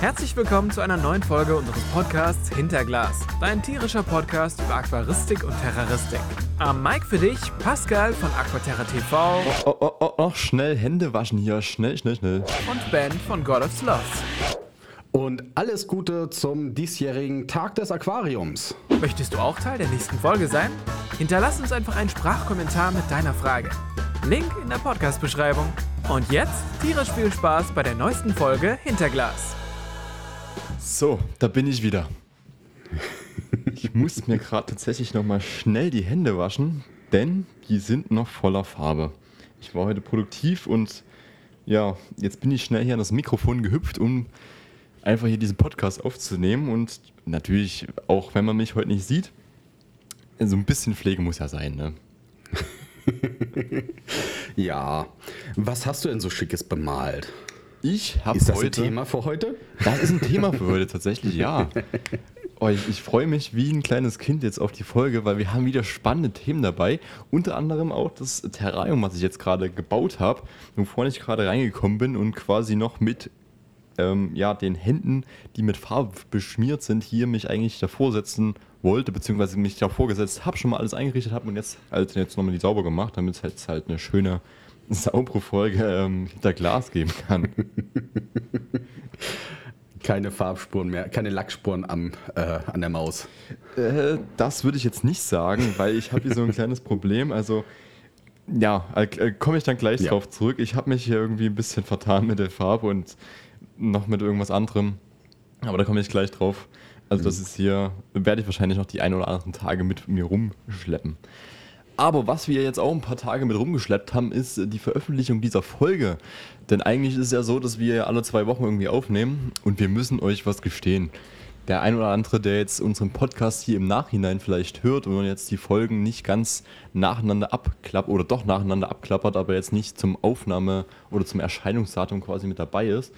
Herzlich willkommen zu einer neuen Folge unseres Podcasts Hinterglas, dein tierischer Podcast über Aquaristik und Terroristik. Am Mic für dich Pascal von Aquaterra TV Oh, oh, oh, oh, schnell Hände waschen hier, schnell, schnell, schnell. und Ben von God of Sloth. Und alles Gute zum diesjährigen Tag des Aquariums. Möchtest du auch Teil der nächsten Folge sein? Hinterlass uns einfach einen Sprachkommentar mit deiner Frage. Link in der Podcast-Beschreibung. Und jetzt tierisch viel Spaß bei der neuesten Folge Hinterglas. So, da bin ich wieder. Ich muss mir gerade tatsächlich nochmal schnell die Hände waschen, denn die sind noch voller Farbe. Ich war heute produktiv und ja, jetzt bin ich schnell hier an das Mikrofon gehüpft, um einfach hier diesen Podcast aufzunehmen und natürlich, auch wenn man mich heute nicht sieht, so ein bisschen Pflege muss ja sein, ne? Ja, was hast du denn so Schickes bemalt? Ich habe Ist das heute... ein Thema für heute? Das ist ein Thema für heute tatsächlich, ja. Oh, ich, ich freue mich wie ein kleines Kind jetzt auf die Folge, weil wir haben wieder spannende Themen dabei. Unter anderem auch das Terrarium, was ich jetzt gerade gebaut habe, wovor ich gerade reingekommen bin und quasi noch mit ähm, ja, den Händen, die mit Farbe beschmiert sind, hier mich eigentlich davor setzen wollte, beziehungsweise mich davor gesetzt habe, schon mal alles eingerichtet habe und jetzt halt jetzt nochmal die sauber gemacht, damit es halt, halt eine schöne, saubere Folge ähm, hinter Glas geben kann. Keine Farbspuren mehr, keine Lackspuren am, äh, an der Maus. Äh, das würde ich jetzt nicht sagen, weil ich habe hier so ein kleines Problem. Also, ja, äh, komme ich dann gleich Ja. drauf zurück. Ich habe mich hier irgendwie ein bisschen vertan mit der Farbe und noch mit irgendwas anderem. Aber da komme ich gleich drauf. Also, das ist hier, werde ich wahrscheinlich noch die ein oder anderen Tage mit mir rumschleppen. Aber was wir jetzt auch ein paar Tage mit rumgeschleppt haben, ist äh, die Veröffentlichung dieser Folge. Denn eigentlich ist es ja so, dass wir alle zwei Wochen irgendwie aufnehmen und wir müssen euch was gestehen. Der ein oder andere, der jetzt unseren Podcast hier im Nachhinein vielleicht hört und jetzt die Folgen nicht ganz nacheinander abklappert oder doch nacheinander abklappert, aber jetzt nicht zum Aufnahme oder zum Erscheinungsdatum quasi mit dabei ist,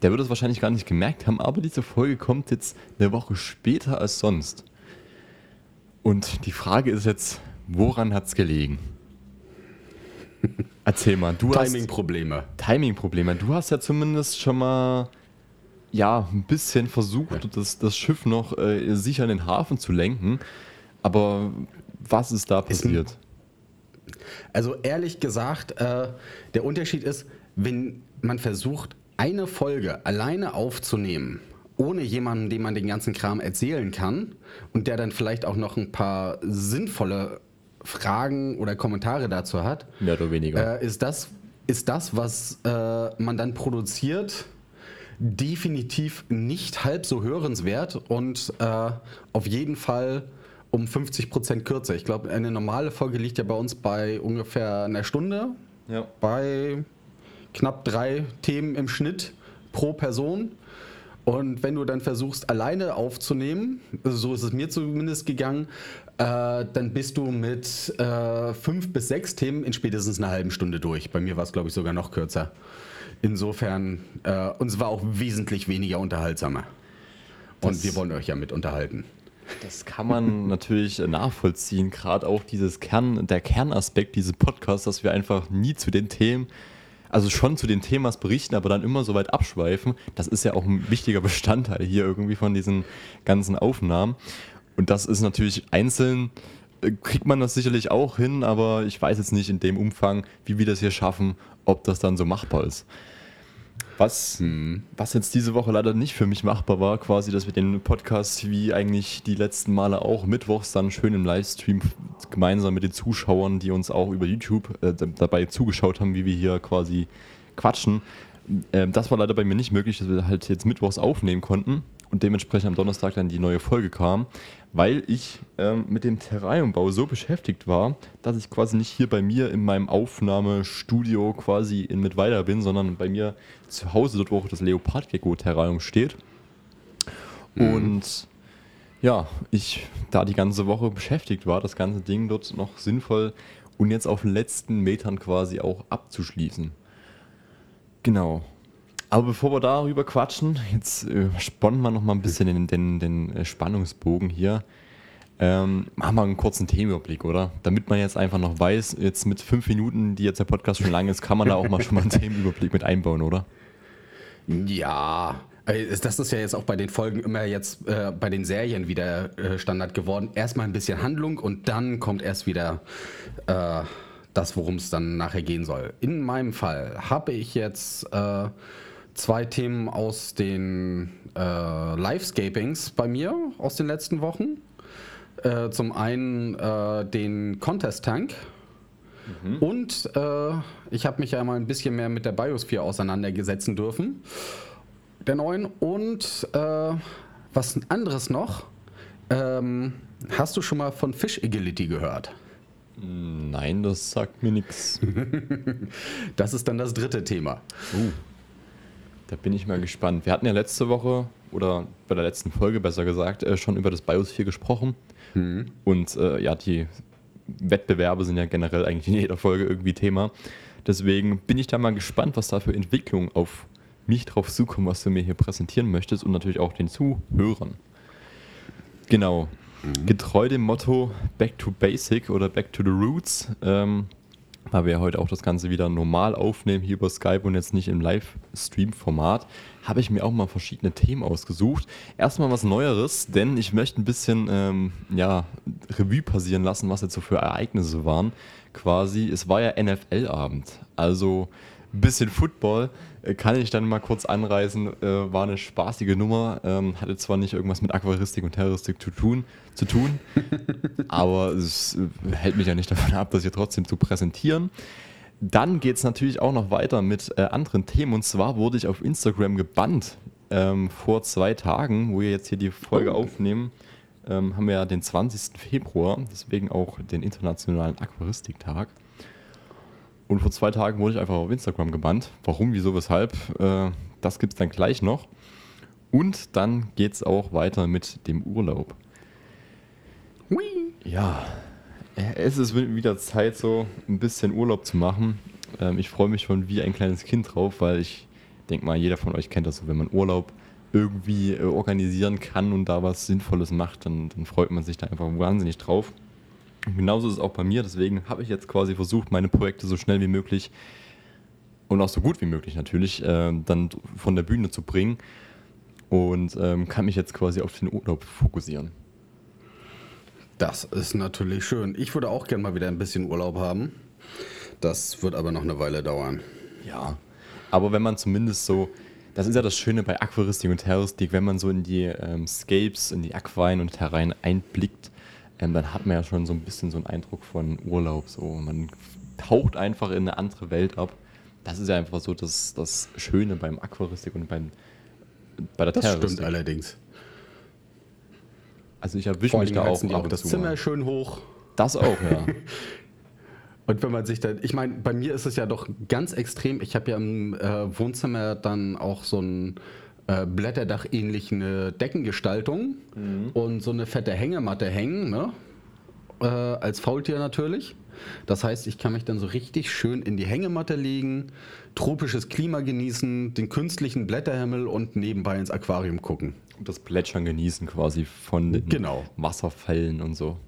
der wird es wahrscheinlich gar nicht gemerkt haben, aber diese Folge kommt jetzt eine Woche später als sonst. Und die Frage ist jetzt, woran hat es gelegen? Erzähl mal, du hast Timing-Probleme. Timing-Probleme. Du hast ja zumindest schon mal ja, ein bisschen versucht, das, das Schiff noch äh, sicher in den Hafen zu lenken. Aber was ist da passiert? Also ehrlich gesagt, äh, der Unterschied ist, wenn man versucht, eine Folge alleine aufzunehmen, ohne jemanden, dem man den ganzen Kram erzählen kann und der dann vielleicht auch noch ein paar sinnvolle Fragen oder Kommentare dazu hat, Mehr oder weniger. äh, ist, das, ist das, was äh, man dann produziert, definitiv nicht halb so hörenswert und äh, auf jeden Fall um 50 Prozent kürzer. Ich glaube, eine normale Folge liegt ja bei uns bei ungefähr einer Stunde, ja. bei knapp drei Themen im Schnitt pro Person. Und wenn du dann versuchst, alleine aufzunehmen, so ist es mir zumindest gegangen, äh, dann bist du mit äh, fünf bis sechs Themen in spätestens einer halben Stunde durch. Bei mir war es, glaube ich, sogar noch kürzer. Insofern, äh, und es war auch wesentlich weniger unterhaltsamer. Und Das- wir wollen euch ja mit unterhalten. Das kann man natürlich nachvollziehen, gerade auch dieses Kern, der Kernaspekt dieses Podcasts, dass wir einfach nie zu den Themen, also schon zu den Themas berichten, aber dann immer so weit abschweifen. Das ist ja auch ein wichtiger Bestandteil hier irgendwie von diesen ganzen Aufnahmen. Und das ist natürlich einzeln, äh, kriegt man das sicherlich auch hin, aber ich weiß jetzt nicht in dem Umfang, wie wir das hier schaffen, ob das dann so machbar ist. Was, was jetzt diese Woche leider nicht für mich machbar war, quasi, dass wir den Podcast wie eigentlich die letzten Male auch mittwochs dann schön im Livestream gemeinsam mit den Zuschauern, die uns auch über YouTube äh, dabei zugeschaut haben, wie wir hier quasi quatschen. Ähm, das war leider bei mir nicht möglich, dass wir halt jetzt mittwochs aufnehmen konnten und dementsprechend am Donnerstag dann die neue Folge kam, weil ich ähm, mit dem Terrariumbau so beschäftigt war, dass ich quasi nicht hier bei mir in meinem Aufnahmestudio quasi in Mittweida bin, sondern bei mir zu Hause, dort wo auch das Leopardgecko-Terrarium steht. Und ja, ich da die ganze Woche beschäftigt war, das ganze Ding dort noch sinnvoll und jetzt auf den letzten Metern quasi auch abzuschließen. Genau. Aber bevor wir darüber quatschen, jetzt äh, spannen wir noch mal ein bisschen den, den, den äh, Spannungsbogen hier. Ähm, machen wir einen kurzen Themenüberblick, oder? Damit man jetzt einfach noch weiß, jetzt mit fünf Minuten, die jetzt der Podcast schon lang ist, kann man da auch mal schon mal einen Themenüberblick mit einbauen, oder? Ja, Das ist ja jetzt auch bei den Folgen immer jetzt äh, bei den Serien wieder äh, Standard geworden. Erstmal ein bisschen Handlung und dann kommt erst wieder äh, das, worum es dann nachher gehen soll. In meinem Fall habe ich jetzt äh, zwei Themen aus den äh, Livescapings bei mir aus den letzten Wochen. Äh, zum einen äh, den Contest Tank. Und äh, ich habe mich ja mal ein bisschen mehr mit der Biosphere auseinandergesetzen dürfen. Der neuen. Und äh, was anderes noch. Ähm, hast du schon mal von Fish Agility gehört? Nein, das sagt mir nichts. Das ist dann das dritte Thema. Da bin ich mal gespannt. Wir hatten ja letzte Woche oder bei der letzten Folge besser gesagt äh, schon über das Biosphere gesprochen. Und äh, ja, die Wettbewerbe sind ja generell eigentlich in jeder Folge irgendwie Thema. Deswegen bin ich da mal gespannt, was da für Entwicklungen auf mich drauf zukommen, was du mir hier präsentieren möchtest und natürlich auch den Zuhörern. Genau. Getreu dem Motto Back to Basic oder Back to the Roots, ähm, weil wir heute auch das Ganze wieder normal aufnehmen, hier über Skype und jetzt nicht im Livestream-Format, habe ich mir auch mal verschiedene Themen ausgesucht. Erstmal was Neueres, denn ich möchte ein bisschen ähm, ja, Revue passieren lassen, was jetzt so für Ereignisse waren. Quasi, es war ja NFL-Abend, also ein bisschen Football kann ich dann mal kurz anreißen, äh, war eine spaßige Nummer, ähm, hatte zwar nicht irgendwas mit Aquaristik und Terroristik zu tun, zu tun aber es äh, hält mich ja nicht davon ab, das hier trotzdem zu präsentieren. Dann geht es natürlich auch noch weiter mit äh, anderen Themen und zwar wurde ich auf Instagram gebannt ähm, vor zwei Tagen, wo wir jetzt hier die Folge aufnehmen. Ähm, haben wir ja den 20. Februar, deswegen auch den Internationalen Aquaristiktag. Und vor zwei Tagen wurde ich einfach auf Instagram gebannt. Warum, wieso, weshalb, äh, das gibt es dann gleich noch. Und dann geht es auch weiter mit dem Urlaub. Ja, äh, es ist wieder Zeit, so ein bisschen Urlaub zu machen. Ähm, ich freue mich schon wie ein kleines Kind drauf, weil ich denke mal, jeder von euch kennt das so, wenn man Urlaub irgendwie äh, organisieren kann und da was Sinnvolles macht, dann, dann freut man sich da einfach wahnsinnig drauf. Und genauso ist es auch bei mir, deswegen habe ich jetzt quasi versucht, meine Projekte so schnell wie möglich und auch so gut wie möglich natürlich äh, dann von der Bühne zu bringen und ähm, kann mich jetzt quasi auf den Urlaub fokussieren. Das ist natürlich schön. Ich würde auch gerne mal wieder ein bisschen Urlaub haben. Das wird aber noch eine Weile dauern. Ja, aber wenn man zumindest so, das ist ja das Schöne bei Aquaristik und Terroristik, wenn man so in die ähm, Scapes, in die Aquarien und Terrain einblickt, ähm, dann hat man ja schon so ein bisschen so einen Eindruck von Urlaub. So. Man taucht einfach in eine andere Welt ab. Das ist ja einfach so das, das Schöne beim Aquaristik und beim, bei der Das Terroristik. stimmt allerdings. Also ich erwische mich da auch ab und das Zimmer mal. schön hoch. Das auch, ja. Und wenn man sich dann, ich meine, bei mir ist es ja doch ganz extrem. Ich habe ja im äh, Wohnzimmer dann auch so ein äh, Blätterdach-ähnliche Deckengestaltung und so eine fette Hängematte hängen, ne? Äh, als Faultier natürlich. Das heißt, ich kann mich dann so richtig schön in die Hängematte legen, tropisches Klima genießen, den künstlichen Blätterhimmel und nebenbei ins Aquarium gucken. Und das Plätschern genießen quasi von den Genau. Wasserfällen und so.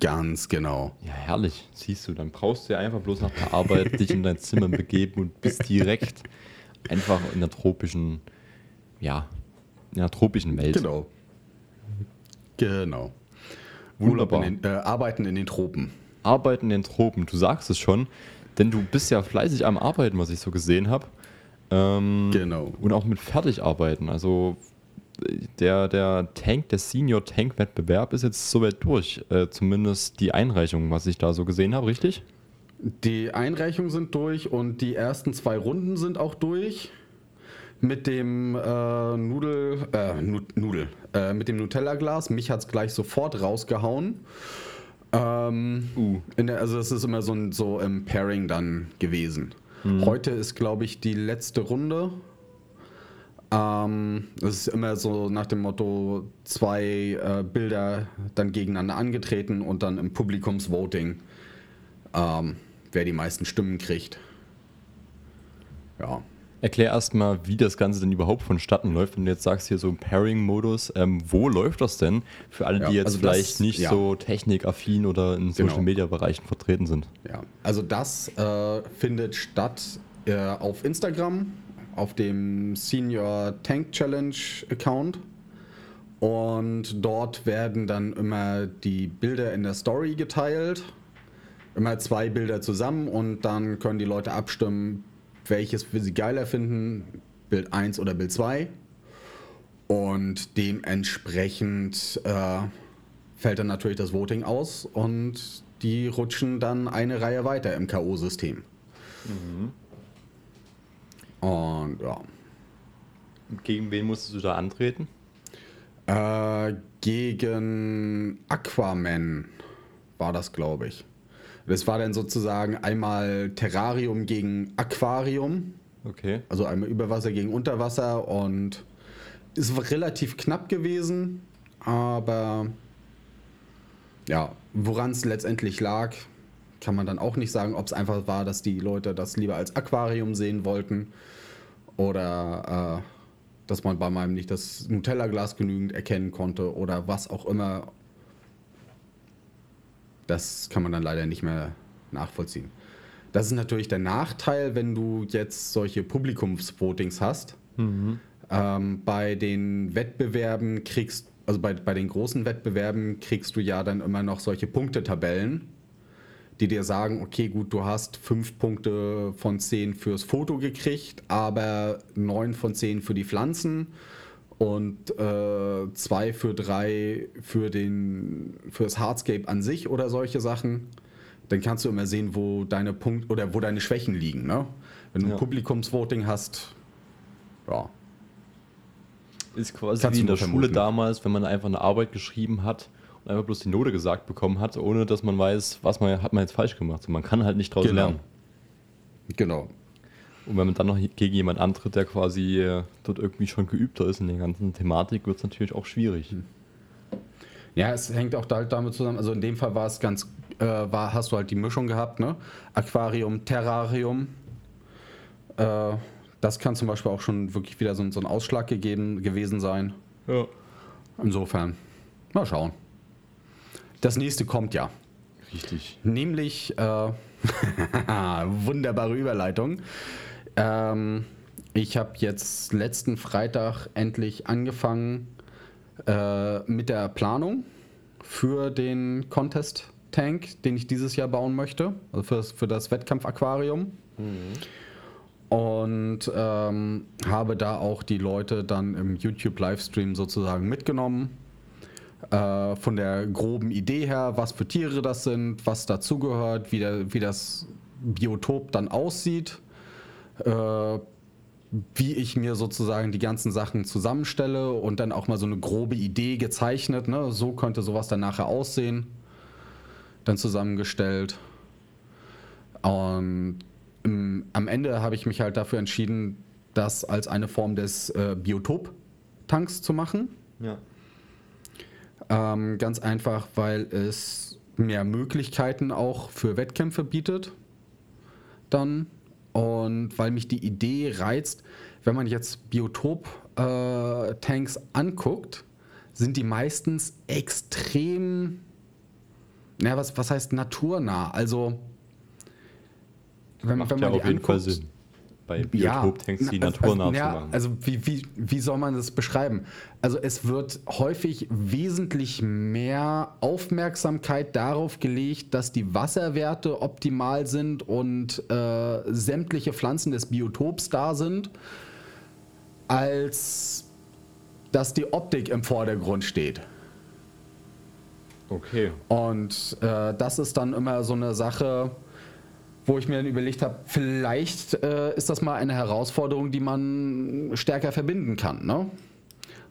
Ganz genau. Ja, herrlich. Siehst du, dann brauchst du ja einfach bloß nach der Arbeit dich in dein Zimmer begeben und bist direkt einfach in der tropischen, ja, in der tropischen Welt. Genau. Genau. Wunderbar. In den, äh, Arbeiten in den Tropen. Arbeiten in den Tropen, du sagst es schon, denn du bist ja fleißig am Arbeiten, was ich so gesehen habe. Ähm, Genau. Und auch mit Fertigarbeiten. Also der, der Tank, der Senior Tank Wettbewerb ist jetzt soweit durch. Äh, zumindest die Einreichung, was ich da so gesehen habe, richtig? Die Einreichungen sind durch und die ersten zwei Runden sind auch durch. Mit dem äh, Nudel, äh, Nu- Nudel, äh, mit dem Nutella-Glas. Mich hat es gleich sofort rausgehauen. Ähm, Uh. der, also es ist immer so, ein, so im Pairing dann gewesen. Heute ist, glaube ich, die letzte Runde. Ähm, es ist immer so nach dem Motto, zwei äh, Bilder dann gegeneinander angetreten und dann im Publikumsvoting, ähm, wer die meisten Stimmen kriegt. Ja. Erklär erstmal, wie das Ganze denn überhaupt vonstatten läuft. Wenn du jetzt sagst, hier so im Pairing-Modus, ähm, wo läuft das denn für alle, Ja, die jetzt also das- vielleicht nicht ja. so technikaffin oder in Genau. Social-Media-Bereichen vertreten sind? Ja, also das äh, findet statt äh, auf Instagram auf dem Senior Tank Challenge Account. Und dort werden dann immer die Bilder in der Story geteilt. Immer zwei Bilder zusammen und dann können die Leute abstimmen, welches sie geiler finden, Bild 1 oder Bild 2. Und dementsprechend äh, fällt dann natürlich das Voting aus und die rutschen dann eine Reihe weiter im K.O.-System. Und ja. Gegen wen musstest du da antreten? Äh, gegen Aquaman war das, glaube ich. Das war dann sozusagen einmal Terrarium gegen Aquarium, Okay. also einmal Überwasser gegen Unterwasser und es war relativ knapp gewesen, aber ja, woran es letztendlich lag, kann man dann auch nicht sagen, ob es einfach war, dass die Leute das lieber als Aquarium sehen wollten oder äh, dass man bei meinem nicht das Nutella-Glas genügend erkennen konnte oder was auch immer. Das kann man dann leider nicht mehr nachvollziehen. Das ist natürlich der Nachteil, wenn du jetzt solche Publikumsvotings hast. Ähm, bei den Wettbewerben kriegst, also bei, bei den großen Wettbewerben kriegst du ja dann immer noch solche Punktetabellen, die dir sagen, okay, gut, du hast fünf Punkte von zehn fürs Foto gekriegt, aber neun von zehn für die Pflanzen und äh, zwei für drei für den für das Hardscape an sich oder solche Sachen. Dann kannst du immer sehen, wo deine Punkt oder wo deine Schwächen liegen. Ne? Wenn du Ja. ein Publikumsvoting hast, ja, Ist quasi Kannst wie in der nur Schule vermuten. damals, wenn man einfach eine Arbeit geschrieben hat und einfach bloß die Note gesagt bekommen hat, ohne dass man weiß, was man hat man jetzt falsch gemacht. So, man kann halt nicht draus Genau. lernen. genau. Und wenn man dann noch gegen jemand antritt, der quasi äh, dort irgendwie schon geübter ist in der ganzen Thematik, wird es natürlich auch schwierig. Ja, es hängt auch da halt damit zusammen. Also in dem Fall war es ganz, äh, war, hast du halt die Mischung gehabt, ne? Aquarium, Terrarium. Äh, das kann zum Beispiel auch schon wirklich wieder so, ein- so ein Ausschlag gegeben, gewesen sein. Ja. Insofern, mal schauen. Das nächste kommt ja. Richtig. Nämlich, äh, wunderbare Überleitung. Ähm, ich habe jetzt letzten Freitag endlich angefangen äh, mit der Planung für den Contest Tank, den ich dieses Jahr bauen möchte, also für das, für das Wettkampf-Aquarium. Und ähm, habe da auch die Leute dann im YouTube-Livestream sozusagen mitgenommen äh, von der groben Idee her, was für Tiere das sind, was dazugehört, wie, der, wie das Biotop dann aussieht, äh, wie ich mir sozusagen die ganzen Sachen zusammenstelle und dann auch mal so eine grobe Idee gezeichnet. Ne? So könnte sowas dann nachher aussehen, dann zusammengestellt. Und im, am Ende habe ich mich halt dafür entschieden, das als eine Form des äh, Biotop-Tanks zu machen. Ja. Ähm, ganz einfach, weil es mehr Möglichkeiten auch für Wettkämpfe bietet. Dann. Und weil mich die Idee reizt, wenn man jetzt Biotop-Tanks anguckt, sind die meistens extrem, na, was, was heißt naturnah? Also, wenn, Macht wenn ja man die auf jeden Fall anguckt, Sinn. Bei ja, Biotop-Tanks die na, naturnah also, zu ja, machen. Also wie, wie, wie soll man das beschreiben? Also es wird häufig wesentlich mehr Aufmerksamkeit darauf gelegt, dass die Wasserwerte optimal sind und äh, sämtliche Pflanzen des Biotops da sind, als dass die Optik im Vordergrund steht. okay. Und äh, das ist dann immer so eine Sache, wo ich mir dann überlegt habe, vielleicht äh, ist das mal eine Herausforderung, die man stärker verbinden kann. Ne?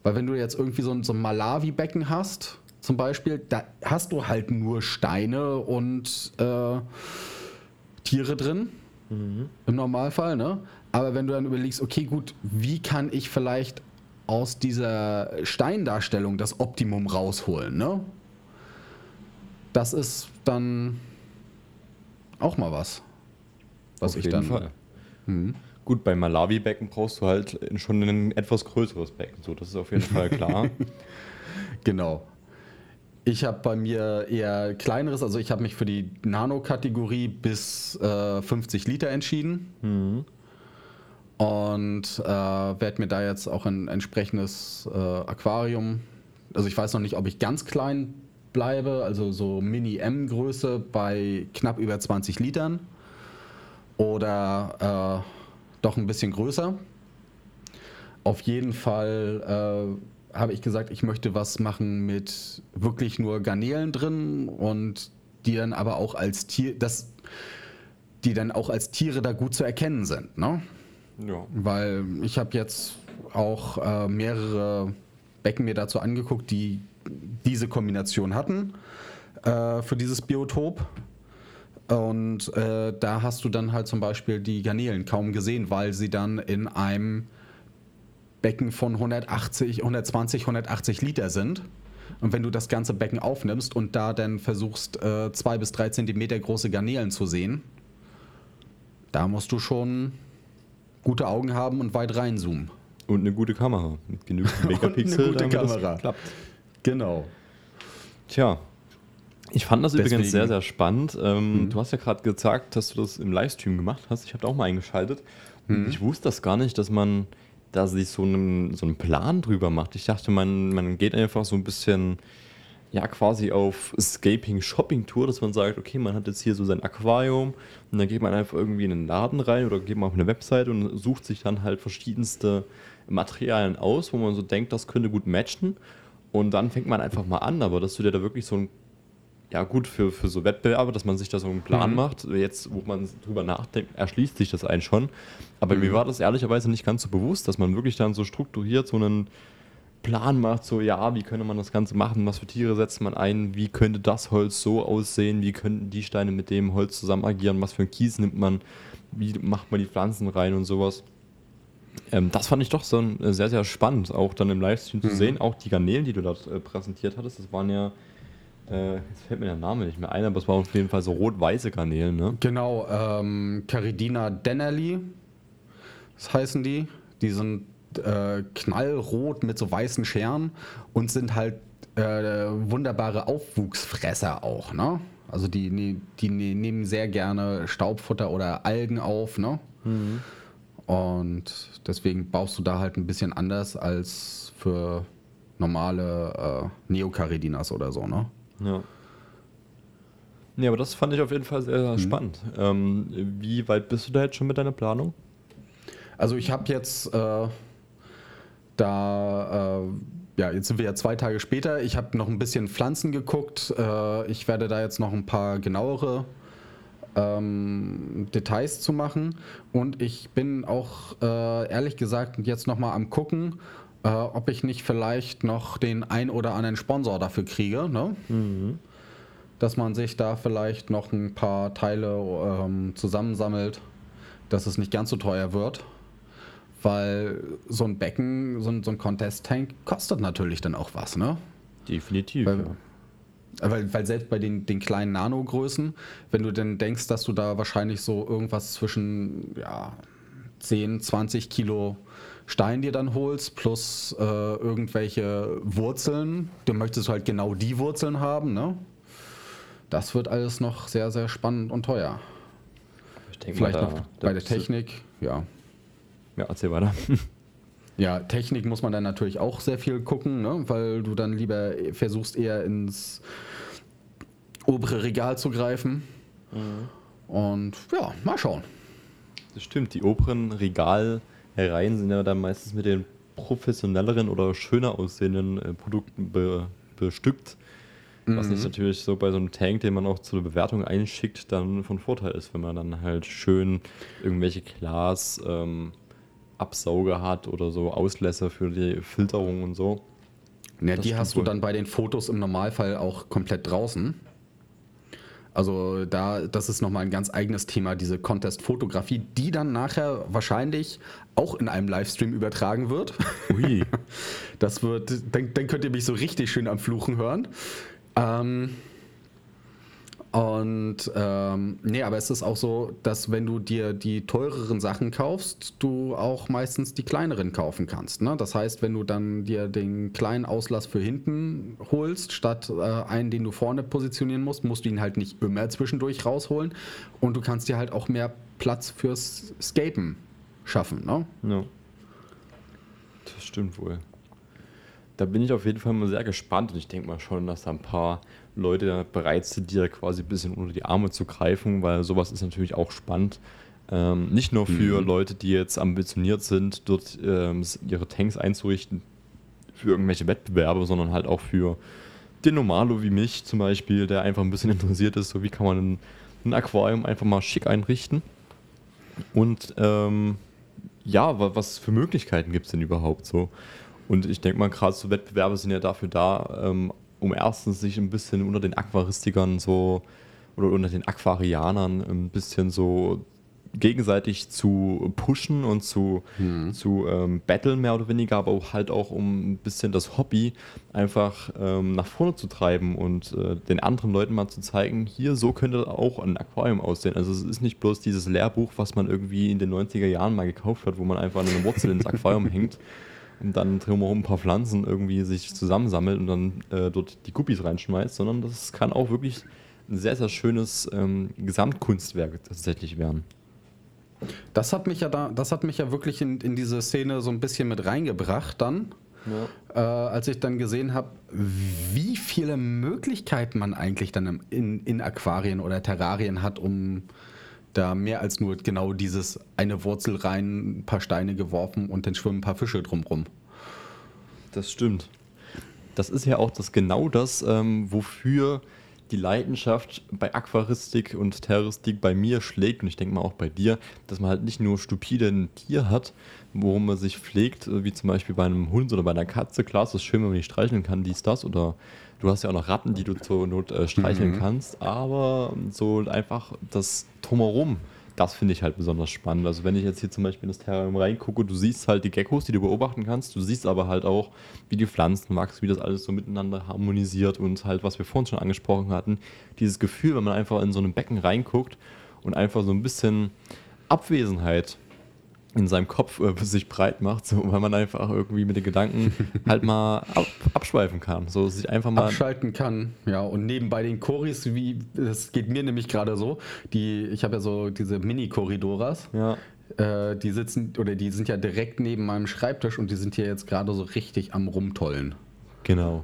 Weil wenn du jetzt irgendwie so ein, so ein Malawi-Becken hast, zum Beispiel, da hast du halt nur Steine und äh, Tiere drin. Im Normalfall, ne? Aber wenn du dann überlegst, okay, gut, wie kann ich vielleicht aus dieser Steindarstellung das Optimum rausholen, ne? Das ist dann auch mal was. Was Auf ich jeden dann. Fall. Gut, beim Malawi-Becken brauchst du halt schon ein etwas größeres Becken. So, das ist auf jeden Fall klar. Genau. Ich habe bei mir eher kleineres, also ich habe mich für die Nano-Kategorie bis äh, 50 Liter entschieden. und äh, werde mir da jetzt auch ein entsprechendes äh, Aquarium. Also ich weiß noch nicht, ob ich ganz klein bleibe, also so Mini-M-Größe bei knapp über 20 Litern oder äh, doch ein bisschen größer. Auf jeden Fall äh, habe ich gesagt, ich möchte was machen mit wirklich nur Garnelen drin und die dann aber auch als Tier, das, die dann auch als Tiere da gut zu erkennen sind. Ne? Ja. Weil ich habe jetzt auch äh, mehrere Becken mir dazu angeguckt, die diese Kombination hatten äh, für dieses Biotop. Und äh, da hast du dann halt zum Beispiel die Garnelen kaum gesehen, weil sie dann in einem Becken von 180, 120, 180 Liter sind. Und wenn du das ganze Becken aufnimmst und da dann versuchst, äh, zwei bis drei Zentimeter große Garnelen zu sehen, da musst du schon gute Augen haben und weit reinzoomen. Und eine gute Kamera. Mit genügend eine Megapixel. gute damit das Kamera. Klappt. Genau. Tja. Ich fand das übrigens Deswegen- sehr, sehr spannend. Ähm, Mhm. Du hast ja gerade gesagt, dass du das im Livestream gemacht hast. Ich habe da auch mal eingeschaltet. Mhm. ich wusste das gar nicht, dass man da sich so einen, so einen Plan drüber macht. Ich dachte, man, man geht einfach so ein bisschen, ja, quasi auf Escaping-Shopping-Tour, dass man sagt, okay, man hat jetzt hier so sein Aquarium und dann geht man einfach irgendwie in einen Laden rein oder geht man auf eine Website und sucht sich dann halt verschiedenste Materialien aus, wo man so denkt, das könnte gut matchen. Und dann fängt man einfach mal an, aber dass du dir da wirklich so ein ja gut, für, für so Wettbewerbe, dass man sich da so einen Plan Mhm. macht. Jetzt, wo man drüber nachdenkt, erschließt sich das einen schon. Aber Mhm. mir war das ehrlicherweise nicht ganz so bewusst, dass man wirklich dann so strukturiert so einen Plan macht, so ja, wie könnte man das Ganze machen, was für Tiere setzt man ein, wie könnte das Holz so aussehen, wie könnten die Steine mit dem Holz zusammen agieren, was für ein Kies nimmt man, wie macht man die Pflanzen rein und sowas. Ähm, das fand ich doch so ein, äh, sehr, sehr spannend, auch dann im Livestream zu Mhm. sehen. Auch die Garnelen, die du dort äh, präsentiert hattest, das waren ja, äh, jetzt fällt mir der Name nicht mehr ein, aber es waren auf jeden Fall so rot-weiße Garnelen, ne? Genau, ähm, Caridina Dennerly, das heißen die. Die sind äh, knallrot mit so weißen Scheren und sind halt äh, wunderbare Aufwuchsfresser auch, ne? Also die, ne- die ne- nehmen sehr gerne Staubfutter oder Algen auf, ne? Und deswegen baust du da halt ein bisschen anders als für normale äh, Neocaridinas oder so, ne? Ja. Nee, aber das fand ich auf jeden Fall sehr, sehr spannend. Ähm, wie weit bist du da jetzt schon mit deiner Planung? Also ich habe jetzt äh, da, äh, ja, jetzt sind wir ja zwei Tage später. Ich habe noch ein bisschen Pflanzen geguckt. Äh, ich werde da jetzt noch ein paar genauere ähm, Details zu machen. Und ich bin auch äh, ehrlich gesagt jetzt noch mal am gucken, äh, ob ich nicht vielleicht noch den ein oder anderen Sponsor dafür kriege. Ne? Dass man sich da vielleicht noch ein paar Teile ähm, zusammensammelt, dass es nicht ganz so teuer wird. Weil so ein Becken, so ein, so ein Contest-Tank kostet natürlich dann auch was, ne? Definitiv. Weil, ja. weil, weil selbst bei den, den kleinen Nano-Größen, wenn du denn denkst, dass du da wahrscheinlich so irgendwas zwischen ja, 10, 20 Kilo Stein dir dann holst, plus äh, irgendwelche Wurzeln, du möchtest halt genau die Wurzeln haben, ne? Das wird alles noch sehr, sehr spannend und teuer. Ich denke Vielleicht mal, noch bei der Technik, ja. Ja, erzähl weiter. Ja, Technik muss man dann natürlich auch sehr viel gucken, ne? weil du dann lieber versuchst eher ins obere Regal zu greifen. Und ja, mal schauen. Das stimmt, die oberen Regalreihen sind ja dann meistens mit den professionelleren oder schöner aussehenden äh, Produkten be bestückt. Was nicht natürlich so bei so einem Tank, den man auch zur Bewertung einschickt, dann von Vorteil ist, wenn man dann halt schön irgendwelche Glas ähm, Absauger hat oder so Auslässer für die Filterung und so. Ja, Das die hast du wohl. dann bei den Fotos im Normalfall auch komplett draußen. Also da, das ist nochmal ein ganz eigenes Thema, diese Contest-Fotografie, die dann nachher wahrscheinlich auch in einem Livestream übertragen wird. Ui. Das wird, dann, dann könnt ihr mich so richtig schön am Fluchen hören. Ähm, und ähm, nee, aber es ist auch so, dass wenn du dir die teureren Sachen kaufst, du auch meistens die kleineren kaufen kannst. Ne? Das heißt, wenn du dann dir den kleinen Auslass für hinten holst, statt äh, einen, den du vorne positionieren musst, musst du ihn halt nicht immer zwischendurch rausholen. Und du kannst dir halt auch mehr Platz fürs Scapen schaffen. Ne? Ja. Das stimmt wohl. Da bin ich auf jeden Fall mal sehr gespannt und ich denke mal schon, dass da ein paar Leute bereit sind, dir quasi ein bisschen unter die Arme zu greifen, weil sowas ist natürlich auch spannend. Ähm, nicht nur für mhm. Leute, die jetzt ambitioniert sind, dort ähm, ihre Tanks einzurichten für irgendwelche Wettbewerbe, sondern halt auch für den Normalo wie mich zum Beispiel, der einfach ein bisschen interessiert ist, so wie kann man ein, ein Aquarium einfach mal schick einrichten. Und ähm, ja, was für Möglichkeiten gibt es denn überhaupt so? Und ich denke mal, gerade so Wettbewerbe sind ja dafür da, ähm, um erstens sich ein bisschen unter den Aquaristikern so oder unter den Aquarianern ein bisschen so gegenseitig zu pushen und zu, mhm. zu ähm, battlen, mehr oder weniger, aber auch halt auch um ein bisschen das Hobby einfach ähm, nach vorne zu treiben und äh, den anderen Leuten mal zu zeigen, hier, so könnte auch ein Aquarium aussehen. Also es ist nicht bloß dieses Lehrbuch, was man irgendwie in den 90er Jahren mal gekauft hat, wo man einfach eine Wurzel ins Aquarium hängt und dann drumherum ein paar Pflanzen irgendwie sich zusammensammelt und dann äh, dort die Guppies reinschmeißt, sondern das kann auch wirklich ein sehr, sehr schönes ähm, Gesamtkunstwerk tatsächlich werden. Das hat mich ja da, das hat mich ja wirklich in, in diese Szene so ein bisschen mit reingebracht dann. Ja. Äh, als ich dann gesehen habe, wie viele Möglichkeiten man eigentlich dann in, in Aquarien oder Terrarien hat, um da mehr als nur genau dieses eine Wurzel rein, ein paar Steine geworfen und dann schwimmen ein paar Fische drumrum. Das stimmt. Das ist ja auch das genau das, ähm, wofür die Leidenschaft bei Aquaristik und Terroristik bei mir schlägt und ich denke mal auch bei dir, dass man halt nicht nur stupide ein Tier hat, worum man sich pflegt, wie zum Beispiel bei einem Hund oder bei einer Katze. Klar, es ist schön, wenn man die streicheln kann, dies, das oder du hast ja auch noch Ratten, die du zur Not äh, streicheln mhm. kannst, aber so einfach das Drumherum das finde ich halt besonders spannend. Also wenn ich jetzt hier zum Beispiel in das Terrarium reingucke, du siehst halt die Geckos, die du beobachten kannst, du siehst aber halt auch, wie die Pflanzen wachsen, wie das alles so miteinander harmonisiert und halt, was wir vorhin schon angesprochen hatten, dieses Gefühl, wenn man einfach in so ein Becken reinguckt und einfach so ein bisschen Abwesenheit in seinem Kopf äh, sich breit macht, so, weil man einfach irgendwie mit den Gedanken halt mal ab, abschweifen kann. So sich einfach mal. Abschalten kann, ja. Und nebenbei den Choris, wie, das geht mir nämlich gerade so, die, ich habe ja so diese Mini-Korridoras. Ja. Äh, die sitzen, oder die sind ja direkt neben meinem Schreibtisch und die sind hier jetzt gerade so richtig am Rumtollen. Genau.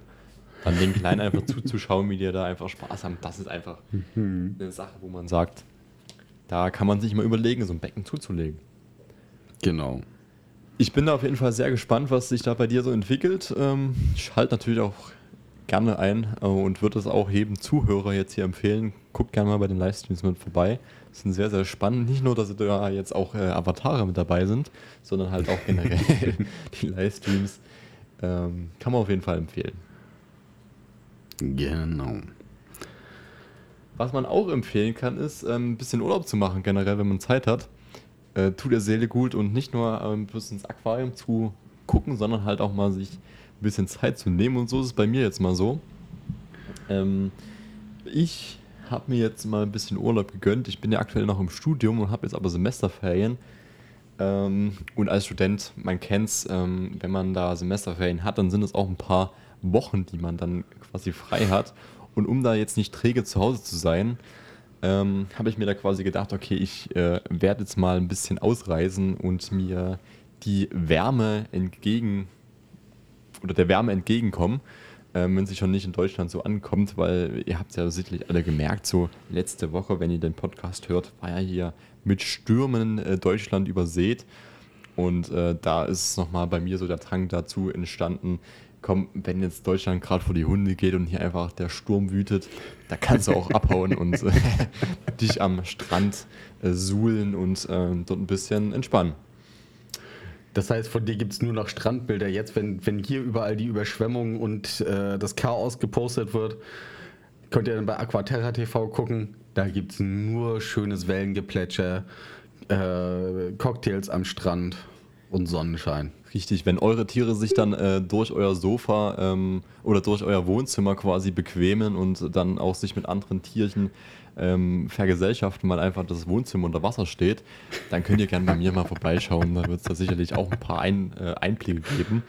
Dann den Kleinen einfach zuzuschauen, wie die da einfach Spaß haben, das ist einfach mhm. eine Sache, wo man sagt, da kann man sich mal überlegen, so ein Becken zuzulegen. Genau. Ich bin da auf jeden Fall sehr gespannt, was sich da bei dir so entwickelt. Ähm, ich halte natürlich auch gerne ein äh, und würde es auch jedem Zuhörer jetzt hier empfehlen. Guckt gerne mal bei den Livestreams mit vorbei. Das sind sehr, sehr spannend. Nicht nur, dass da jetzt auch äh, Avatare mit dabei sind, sondern halt auch generell die Livestreams. Ähm, kann man auf jeden Fall empfehlen. Genau. Was man auch empfehlen kann, ist ähm, ein bisschen Urlaub zu machen, generell, wenn man Zeit hat äh, tut der Seele gut und nicht nur ähm, bis ins Aquarium zu gucken, sondern halt auch mal sich ein bisschen Zeit zu nehmen. Und so ist es bei mir jetzt mal so. Ähm, ich habe mir jetzt mal ein bisschen Urlaub gegönnt. Ich bin ja aktuell noch im Studium und habe jetzt aber Semesterferien. Ähm, und als Student, man kennt es, ähm, wenn man da Semesterferien hat, dann sind es auch ein paar Wochen, die man dann quasi frei hat. Und um da jetzt nicht träge zu Hause zu sein, ähm, habe ich mir da quasi gedacht, okay, ich äh, werde jetzt mal ein bisschen ausreisen und mir die Wärme entgegen oder der Wärme entgegenkommen, ähm, wenn sie schon nicht in Deutschland so ankommt, weil ihr habt ja sicherlich alle gemerkt, so letzte Woche, wenn ihr den Podcast hört, war ja hier mit Stürmen äh, Deutschland übersät. Und äh, da ist nochmal bei mir so der Drang dazu entstanden, komm, wenn jetzt Deutschland gerade vor die Hunde geht und hier einfach der Sturm wütet, da kannst du auch abhauen und äh, dich am Strand äh, suhlen und äh, dort ein bisschen entspannen. Das heißt, von dir gibt es nur noch Strandbilder jetzt, wenn, wenn hier überall die Überschwemmung und äh, das Chaos gepostet wird. Könnt ihr dann bei Aquaterra TV gucken. Da gibt es nur schönes Wellengeplätscher, äh, Cocktails am Strand und Sonnenschein. Richtig, wenn eure Tiere sich dann äh, durch euer Sofa ähm, oder durch euer Wohnzimmer quasi bequemen und dann auch sich mit anderen Tierchen ähm, vergesellschaften, weil einfach das Wohnzimmer unter Wasser steht, dann könnt ihr gerne bei mir mal vorbeischauen. Da wird es da sicherlich auch ein paar ein, äh, Einblicke geben.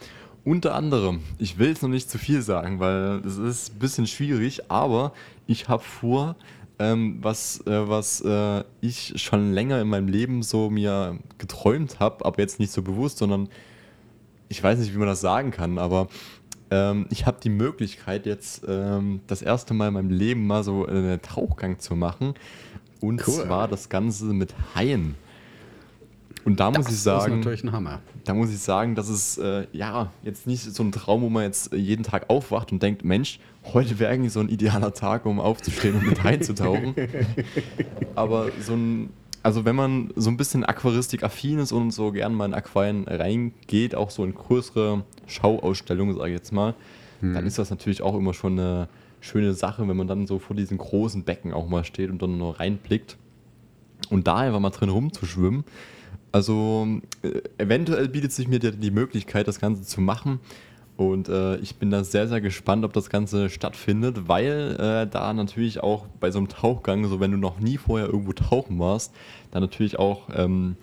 Unter anderem, ich will jetzt noch nicht zu viel sagen, weil es ist ein bisschen schwierig, aber ich habe vor, ähm, was, äh, was äh, ich schon länger in meinem Leben so mir geträumt habe, aber jetzt nicht so bewusst, sondern ich weiß nicht, wie man das sagen kann, aber ähm, ich habe die Möglichkeit jetzt ähm, das erste Mal in meinem Leben mal so einen Tauchgang zu machen. Und Cool. zwar das Ganze mit Haien. Und da muss ich sagen, ist natürlich ein Hammer. da muss ich sagen, das ist äh, ja jetzt nicht so ein Traum, wo man jetzt jeden Tag aufwacht und denkt, Mensch, heute wäre eigentlich so ein idealer Tag, um aufzustehen und mit reinzutauchen. Aber so ein, also wenn man so ein bisschen Aquaristik-affin ist und so gern mal in Aquarien reingeht, auch so in größere Schauausstellungen, sage ich jetzt mal, dann ist das natürlich auch immer schon eine schöne Sache, wenn man dann so vor diesen großen Becken auch mal steht und dann nur reinblickt. Und da einfach mal drin rumzuschwimmen. Also äh, eventuell bietet sich mir die, die Möglichkeit, das Ganze zu machen. Und äh, ich bin da sehr, sehr gespannt, ob das Ganze stattfindet, weil äh, da natürlich auch bei so einem Tauchgang, so wenn du noch nie vorher irgendwo tauchen warst, da natürlich auch ähm,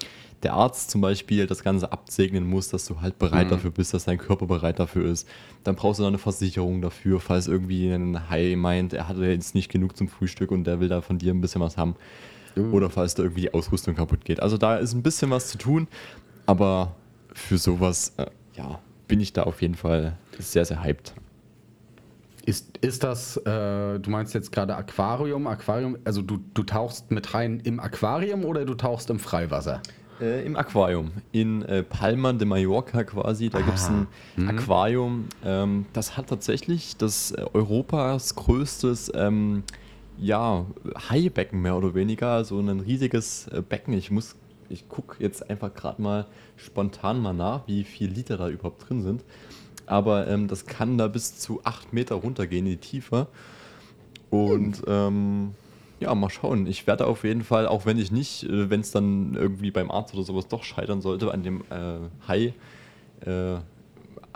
der Arzt zum Beispiel das Ganze absegnen muss, dass du halt bereit dafür bist, dass dein Körper bereit dafür ist. Dann brauchst du noch eine Versicherung dafür, falls irgendwie ein Hai meint, er hatte jetzt nicht genug zum Frühstück und der will da von dir ein bisschen was haben. Oder falls da irgendwie die Ausrüstung kaputt geht. Also da ist ein bisschen was zu tun, aber für sowas, äh, ja, bin ich da auf jeden Fall sehr, sehr hyped. Ist, ist das, äh, du meinst jetzt gerade Aquarium, Aquarium, also du, du tauchst mit rein im Aquarium oder du tauchst im Freiwasser? Äh, Im Aquarium. In äh, Palma de Mallorca quasi. Da gibt es ein Aquarium. Ähm, das hat tatsächlich das äh, Europas größtes ähm, ja, Haibecken mehr oder weniger. So ein riesiges äh, Becken. Ich muss, ich gucke jetzt einfach gerade mal spontan mal nach, wie viel Liter da überhaupt drin sind. Aber ähm, das kann da bis zu 8 Meter runtergehen in die Tiefe. Und ähm, ja, mal schauen. Ich werde auf jeden Fall, auch wenn ich nicht, äh, wenn es dann irgendwie beim Arzt oder sowas doch scheitern sollte, an dem äh, Hai, äh,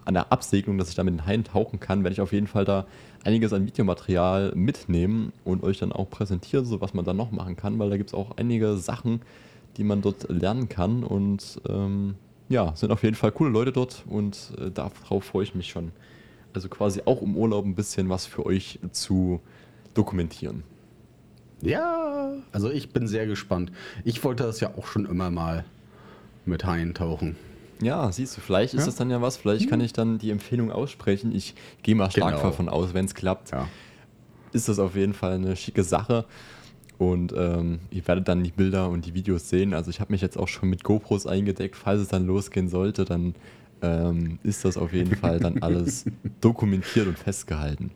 an der Absegnung, dass ich da mit den Haien tauchen kann, werde ich auf jeden Fall da einiges an Videomaterial mitnehmen und euch dann auch präsentieren, so was man da noch machen kann, weil da gibt es auch einige Sachen, die man dort lernen kann und ähm, ja, sind auf jeden Fall coole Leute dort und äh, darauf freue ich mich schon. Also quasi auch im Urlaub ein bisschen was für euch zu dokumentieren. Ja, also ich bin sehr gespannt. Ich wollte das ja auch schon immer mal mit Haien tauchen. Ja, siehst du, vielleicht ist Ja. das dann ja was, vielleicht kann ich dann die Empfehlung aussprechen. Ich gehe mal stark Genau. davon aus, wenn es klappt, Ja. ist das auf jeden Fall eine schicke Sache. Und ähm, ihr werdet dann die Bilder und die Videos sehen. Also ich habe mich jetzt auch schon mit GoPros eingedeckt. Falls es dann losgehen sollte, dann ähm, ist das auf jeden Fall dann alles dokumentiert und festgehalten.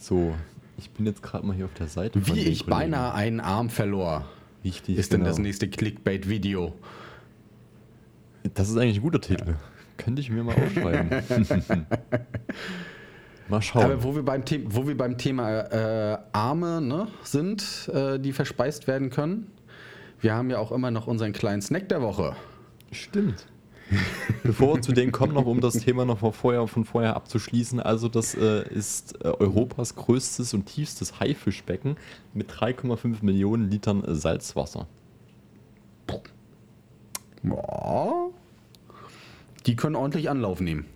So, ich bin jetzt gerade mal hier auf der Seite. Wie ich Kollegen. beinahe einen Arm verlor, Richtig, ist denn genau. das nächste Clickbait-Video. Das ist eigentlich ein guter Titel. Könnte ich mir mal aufschreiben. mal schauen. Aber wo wir beim, The wo wir beim Thema äh, Arme ne, sind, äh, die verspeist werden können, wir haben ja auch immer noch unseren kleinen Snack der Woche. Stimmt. Bevor wir zu denen kommen, noch um das Thema noch von vorher, von vorher abzuschließen. Also das äh, ist äh, Europas größtes und tiefstes Haifischbecken mit 3,5 Millionen Litern äh, Salzwasser. Ja. Die können ordentlich Anlauf nehmen.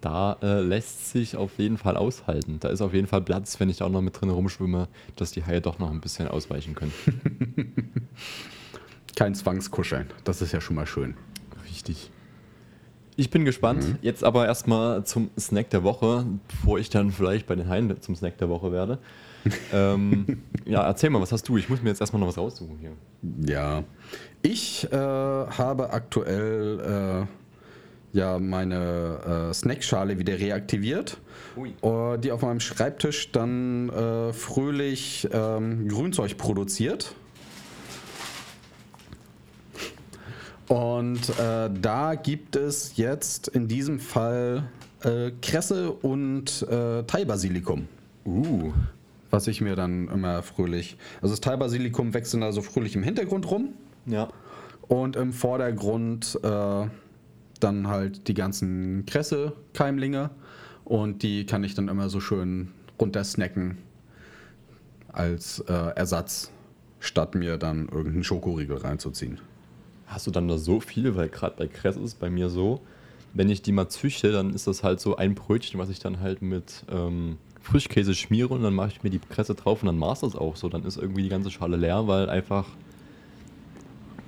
Da äh, lässt sich auf jeden Fall aushalten. Da ist auf jeden Fall Platz, wenn ich da auch noch mit drin rumschwimme, dass die Haie doch noch ein bisschen ausweichen können. Kein Zwangskuscheln. Das ist ja schon mal schön. Richtig. Ich bin gespannt. Jetzt aber erstmal zum Snack der Woche, bevor ich dann vielleicht bei den Haien zum Snack der Woche werde. ähm, ja, erzähl mal, was hast du? Ich muss mir jetzt erstmal noch was raussuchen hier. Ja. Ich äh, habe aktuell äh, ja meine äh, Snackschale wieder reaktiviert, Ui. äh, die auf meinem Schreibtisch dann äh, fröhlich ähm, Grünzeug produziert. Und äh, da gibt es jetzt in diesem Fall äh, Kresse und äh, Thai-Basilikum Uh, was ich mir dann immer fröhlich. Also das Thai-Basilikum wächst dann also fröhlich im Hintergrund rum ja. und im Vordergrund äh, dann halt die ganzen Kresse-Keimlinge und die kann ich dann immer so schön runtersnacken als äh, Ersatz, statt mir dann irgendeinen Schokoriegel reinzuziehen. Hast du dann da so viel? Weil gerade bei Kress ist es bei mir so, wenn ich die mal züchte, dann ist das halt so ein Brötchen, was ich dann halt mit ähm, Frischkäse schmiere und dann mache ich mir die Kresse drauf und dann maß das auch so. Dann ist irgendwie die ganze Schale leer, weil einfach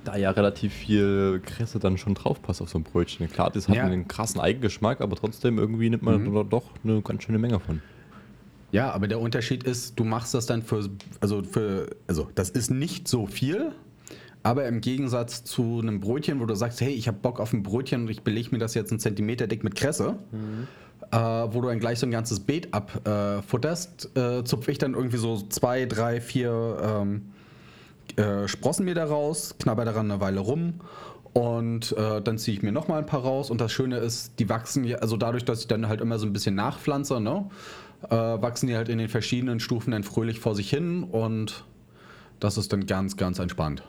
da ja relativ viel Kresse dann schon drauf passt auf so ein Brötchen. Klar, das hat Ja. einen krassen Eigengeschmack, aber trotzdem irgendwie nimmt man Mhm. da doch eine ganz schöne Menge von. Ja, aber der Unterschied ist, du machst das dann für, also für, also das ist nicht so viel, aber im Gegensatz zu einem Brötchen, wo du sagst, hey, ich habe Bock auf ein Brötchen und ich belege mir das jetzt einen Zentimeter dick mit Kresse, äh, wo du dann gleich so ein ganzes Beet abfutterst, äh, zupfe ich dann irgendwie so zwei, drei, vier ähm, äh, Sprossen mir da raus, knabber daran eine Weile rum und äh, dann ziehe ich mir nochmal ein paar raus. Und das Schöne ist, die wachsen ja, also dadurch, dass ich dann halt immer so ein bisschen nachpflanze, ne, äh, wachsen die halt in den verschiedenen Stufen dann fröhlich vor sich hin und das ist dann ganz, ganz entspannt.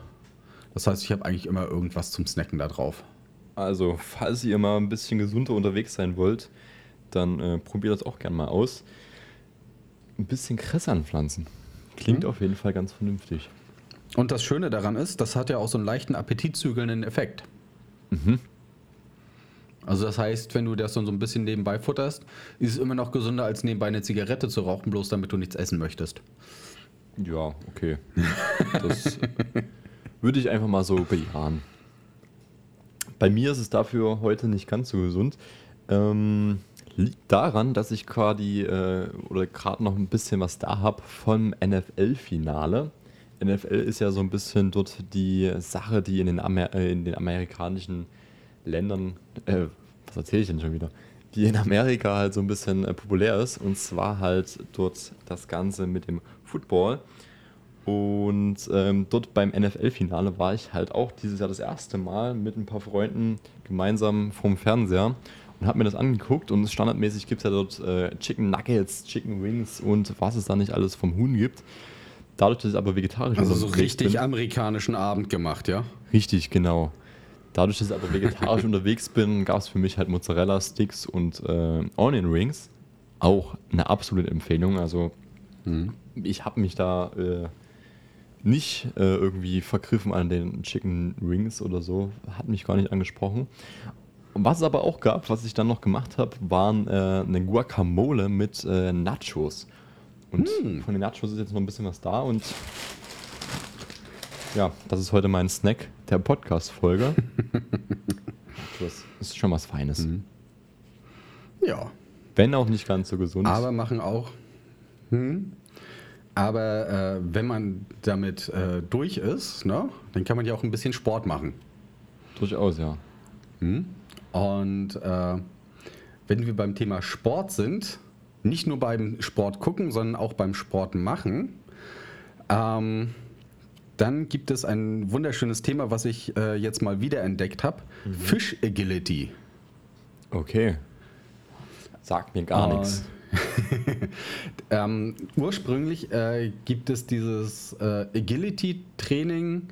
Das heißt, ich habe eigentlich immer irgendwas zum Snacken da drauf. Also, falls ihr mal ein bisschen gesunder unterwegs sein wollt, dann äh, probiert das auch gerne mal aus. Ein bisschen Kresse anpflanzen. Klingt Mhm. auf jeden Fall ganz vernünftig. Und das Schöne daran ist, das hat ja auch so einen leichten appetitzügelnden Effekt. Also das heißt, wenn du das dann so ein bisschen nebenbei futterst, ist es immer noch gesünder, als nebenbei eine Zigarette zu rauchen, bloß damit du nichts essen möchtest. Ja, okay. Das würde ich einfach mal so bejahen. Bei mir ist es dafür heute nicht ganz so gesund. Ähm, liegt daran, dass ich gerade äh, oder gerade noch ein bisschen was da habe vom NFL-Finale. NFL ist ja so ein bisschen dort die Sache, die in den, Amer äh, in den amerikanischen Ländern, äh, was erzähle ich denn schon wieder? Die in Amerika halt so ein bisschen äh, populär ist. Und zwar halt dort das Ganze mit dem Football. Und ähm, dort beim NFL-Finale war ich halt auch dieses Jahr das erste Mal mit ein paar Freunden gemeinsam vom Fernseher und habe mir das angeguckt. Und standardmäßig gibt es ja dort äh, Chicken Nuggets, Chicken Wings und was es da nicht alles vom Huhn gibt. Dadurch, dass ich aber vegetarisch Also so unterwegs richtig bin, amerikanischen Abend gemacht, ja? Richtig, genau. Dadurch, dass ich aber vegetarisch unterwegs bin, gab es für mich halt Mozzarella-Sticks und äh, Onion Rings. Auch eine absolute Empfehlung. Also ich habe mich da äh, nicht äh, irgendwie vergriffen an den Chicken Rings oder so. Hat mich gar nicht angesprochen. Was es aber auch gab, was ich dann noch gemacht habe, waren äh, eine Guacamole mit äh, Nachos. Und von den Nachos ist jetzt noch ein bisschen was da und ja, das ist heute mein Snack der Podcast-Folge. das ist schon was Feines. Ja. Wenn auch nicht ganz so gesund. Aber machen auch. Hm. Aber äh, wenn man damit äh, durch ist, ne, dann kann man ja auch ein bisschen Sport machen. durchaus, ja. Und äh, wenn wir beim Thema Sport sind, nicht nur beim Sport gucken, sondern auch beim Sport machen, ähm, dann gibt es ein wunderschönes Thema, was ich äh, jetzt mal wiederentdeckt habe: Fish Agility. Okay. Sagt mir gar Ah. nichts. Ähm, ursprünglich äh, gibt es dieses äh, Agility-Training,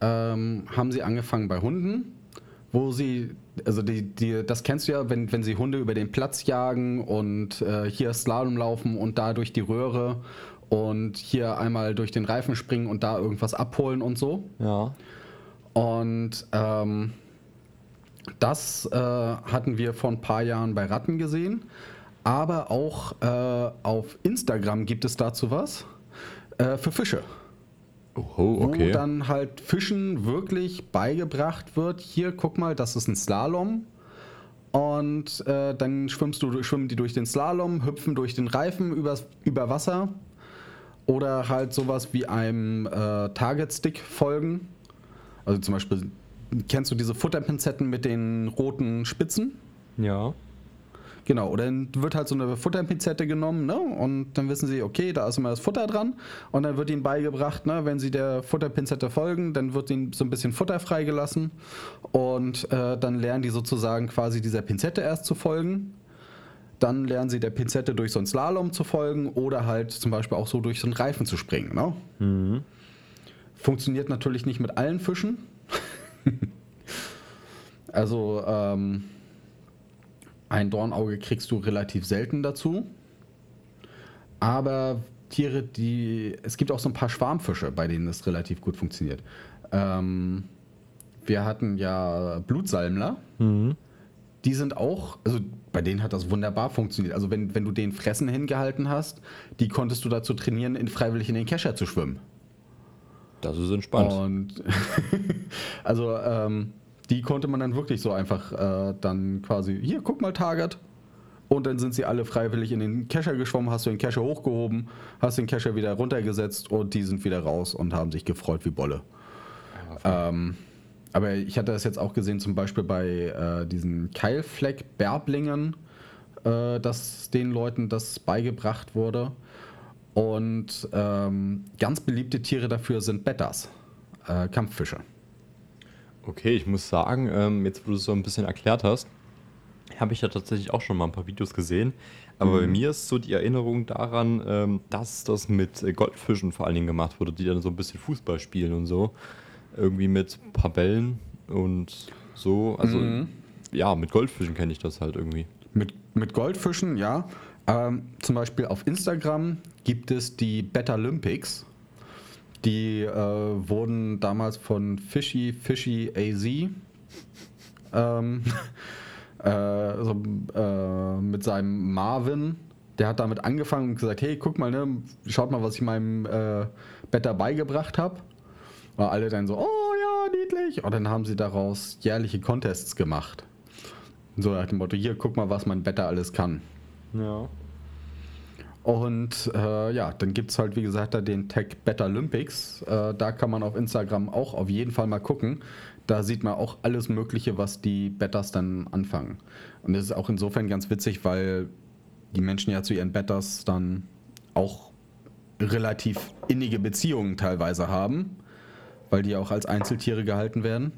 ähm, haben sie angefangen bei Hunden, wo sie, also die, die, das kennst du ja, wenn, wenn sie Hunde über den Platz jagen und äh, hier Slalom laufen und da durch die Röhre und hier einmal durch den Reifen springen und da irgendwas abholen und so. Ja. Und ähm, das äh, hatten wir vor ein paar Jahren bei Ratten gesehen. Aber auch äh, auf Instagram gibt es dazu was äh, für Fische. Oho, Wo okay. dann halt Fischen wirklich beigebracht wird, hier guck mal, das ist ein Slalom. Und äh, dann schwimmst du, schwimmen die durch den Slalom, hüpfen durch den Reifen übers, über Wasser. Oder halt sowas wie einem äh, Target-Stick folgen. Also zum Beispiel, kennst du diese Futterpinzetten mit den roten Spitzen? Ja. Genau, oder dann wird halt so eine Futterpinzette genommen, ne? Und dann wissen sie, okay, da ist immer das Futter dran. Und dann wird ihnen beigebracht, ne, wenn sie der Futterpinzette folgen, dann wird ihnen so ein bisschen Futter freigelassen. Und äh, dann lernen die sozusagen quasi dieser Pinzette erst zu folgen. Dann lernen sie der Pinzette durch so einen Slalom zu folgen oder halt zum Beispiel auch so durch so einen Reifen zu springen. Ne? Funktioniert natürlich nicht mit allen Fischen. also ähm, ein Dornauge kriegst du relativ selten dazu. Aber Tiere, die. Es gibt auch so ein paar Schwarmfische, bei denen es relativ gut funktioniert. Ähm, wir hatten ja Blutsalmler. die sind auch, also bei denen hat das wunderbar funktioniert. Also wenn, wenn du den Fressen hingehalten hast, die konntest du dazu trainieren, in freiwillig in den Kescher zu schwimmen. Das ist entspannt. Und also ähm, die konnte man dann wirklich so einfach äh, dann quasi, hier, guck mal, Target. Und dann sind sie alle freiwillig in den Kescher geschwommen, hast du den Kescher hochgehoben, hast den Kescher wieder runtergesetzt und die sind wieder raus und haben sich gefreut wie Bolle. Ähm, aber ich hatte das jetzt auch gesehen, zum Beispiel bei äh, diesen Keilfleck-Bärblingen, äh, dass den Leuten das beigebracht wurde. Und ähm, ganz beliebte Tiere dafür sind Bettas, äh, Kampffische. Okay, ich muss sagen, ähm, jetzt wo du es so ein bisschen erklärt hast, habe ich ja tatsächlich auch schon mal ein paar Videos gesehen. Aber bei mir ist so die Erinnerung daran, ähm, dass das mit äh, Goldfischen vor allen Dingen gemacht wurde, die dann so ein bisschen Fußball spielen und so. Irgendwie mit Bällen und so. Also Mhm. ja, mit Goldfischen kenne ich das halt irgendwie. Mit, mit Goldfischen, ja. Ähm, zum Beispiel auf Instagram gibt es die Betalympics. Die äh, wurden damals von Fishy Fishy AZ ähm, äh, so, äh, mit seinem Marvin. Der hat damit angefangen und gesagt, hey, guck mal, ne, schaut mal, was ich meinem äh, Beta beigebracht habe. Und alle dann so, oh ja, niedlich. Und dann haben sie daraus jährliche Contests gemacht. So nach dem Motto, hier, guck mal, was mein Beta alles kann. Ja. Und äh, ja, dann gibt es halt, wie gesagt, da den Tech Beta Olympics. Äh, da kann man auf Instagram auch auf jeden Fall mal gucken. Da sieht man auch alles Mögliche, was die Betas dann anfangen. Und das ist auch insofern ganz witzig, weil die Menschen ja zu ihren Betas dann auch relativ innige Beziehungen teilweise haben, weil die auch als Einzeltiere gehalten werden.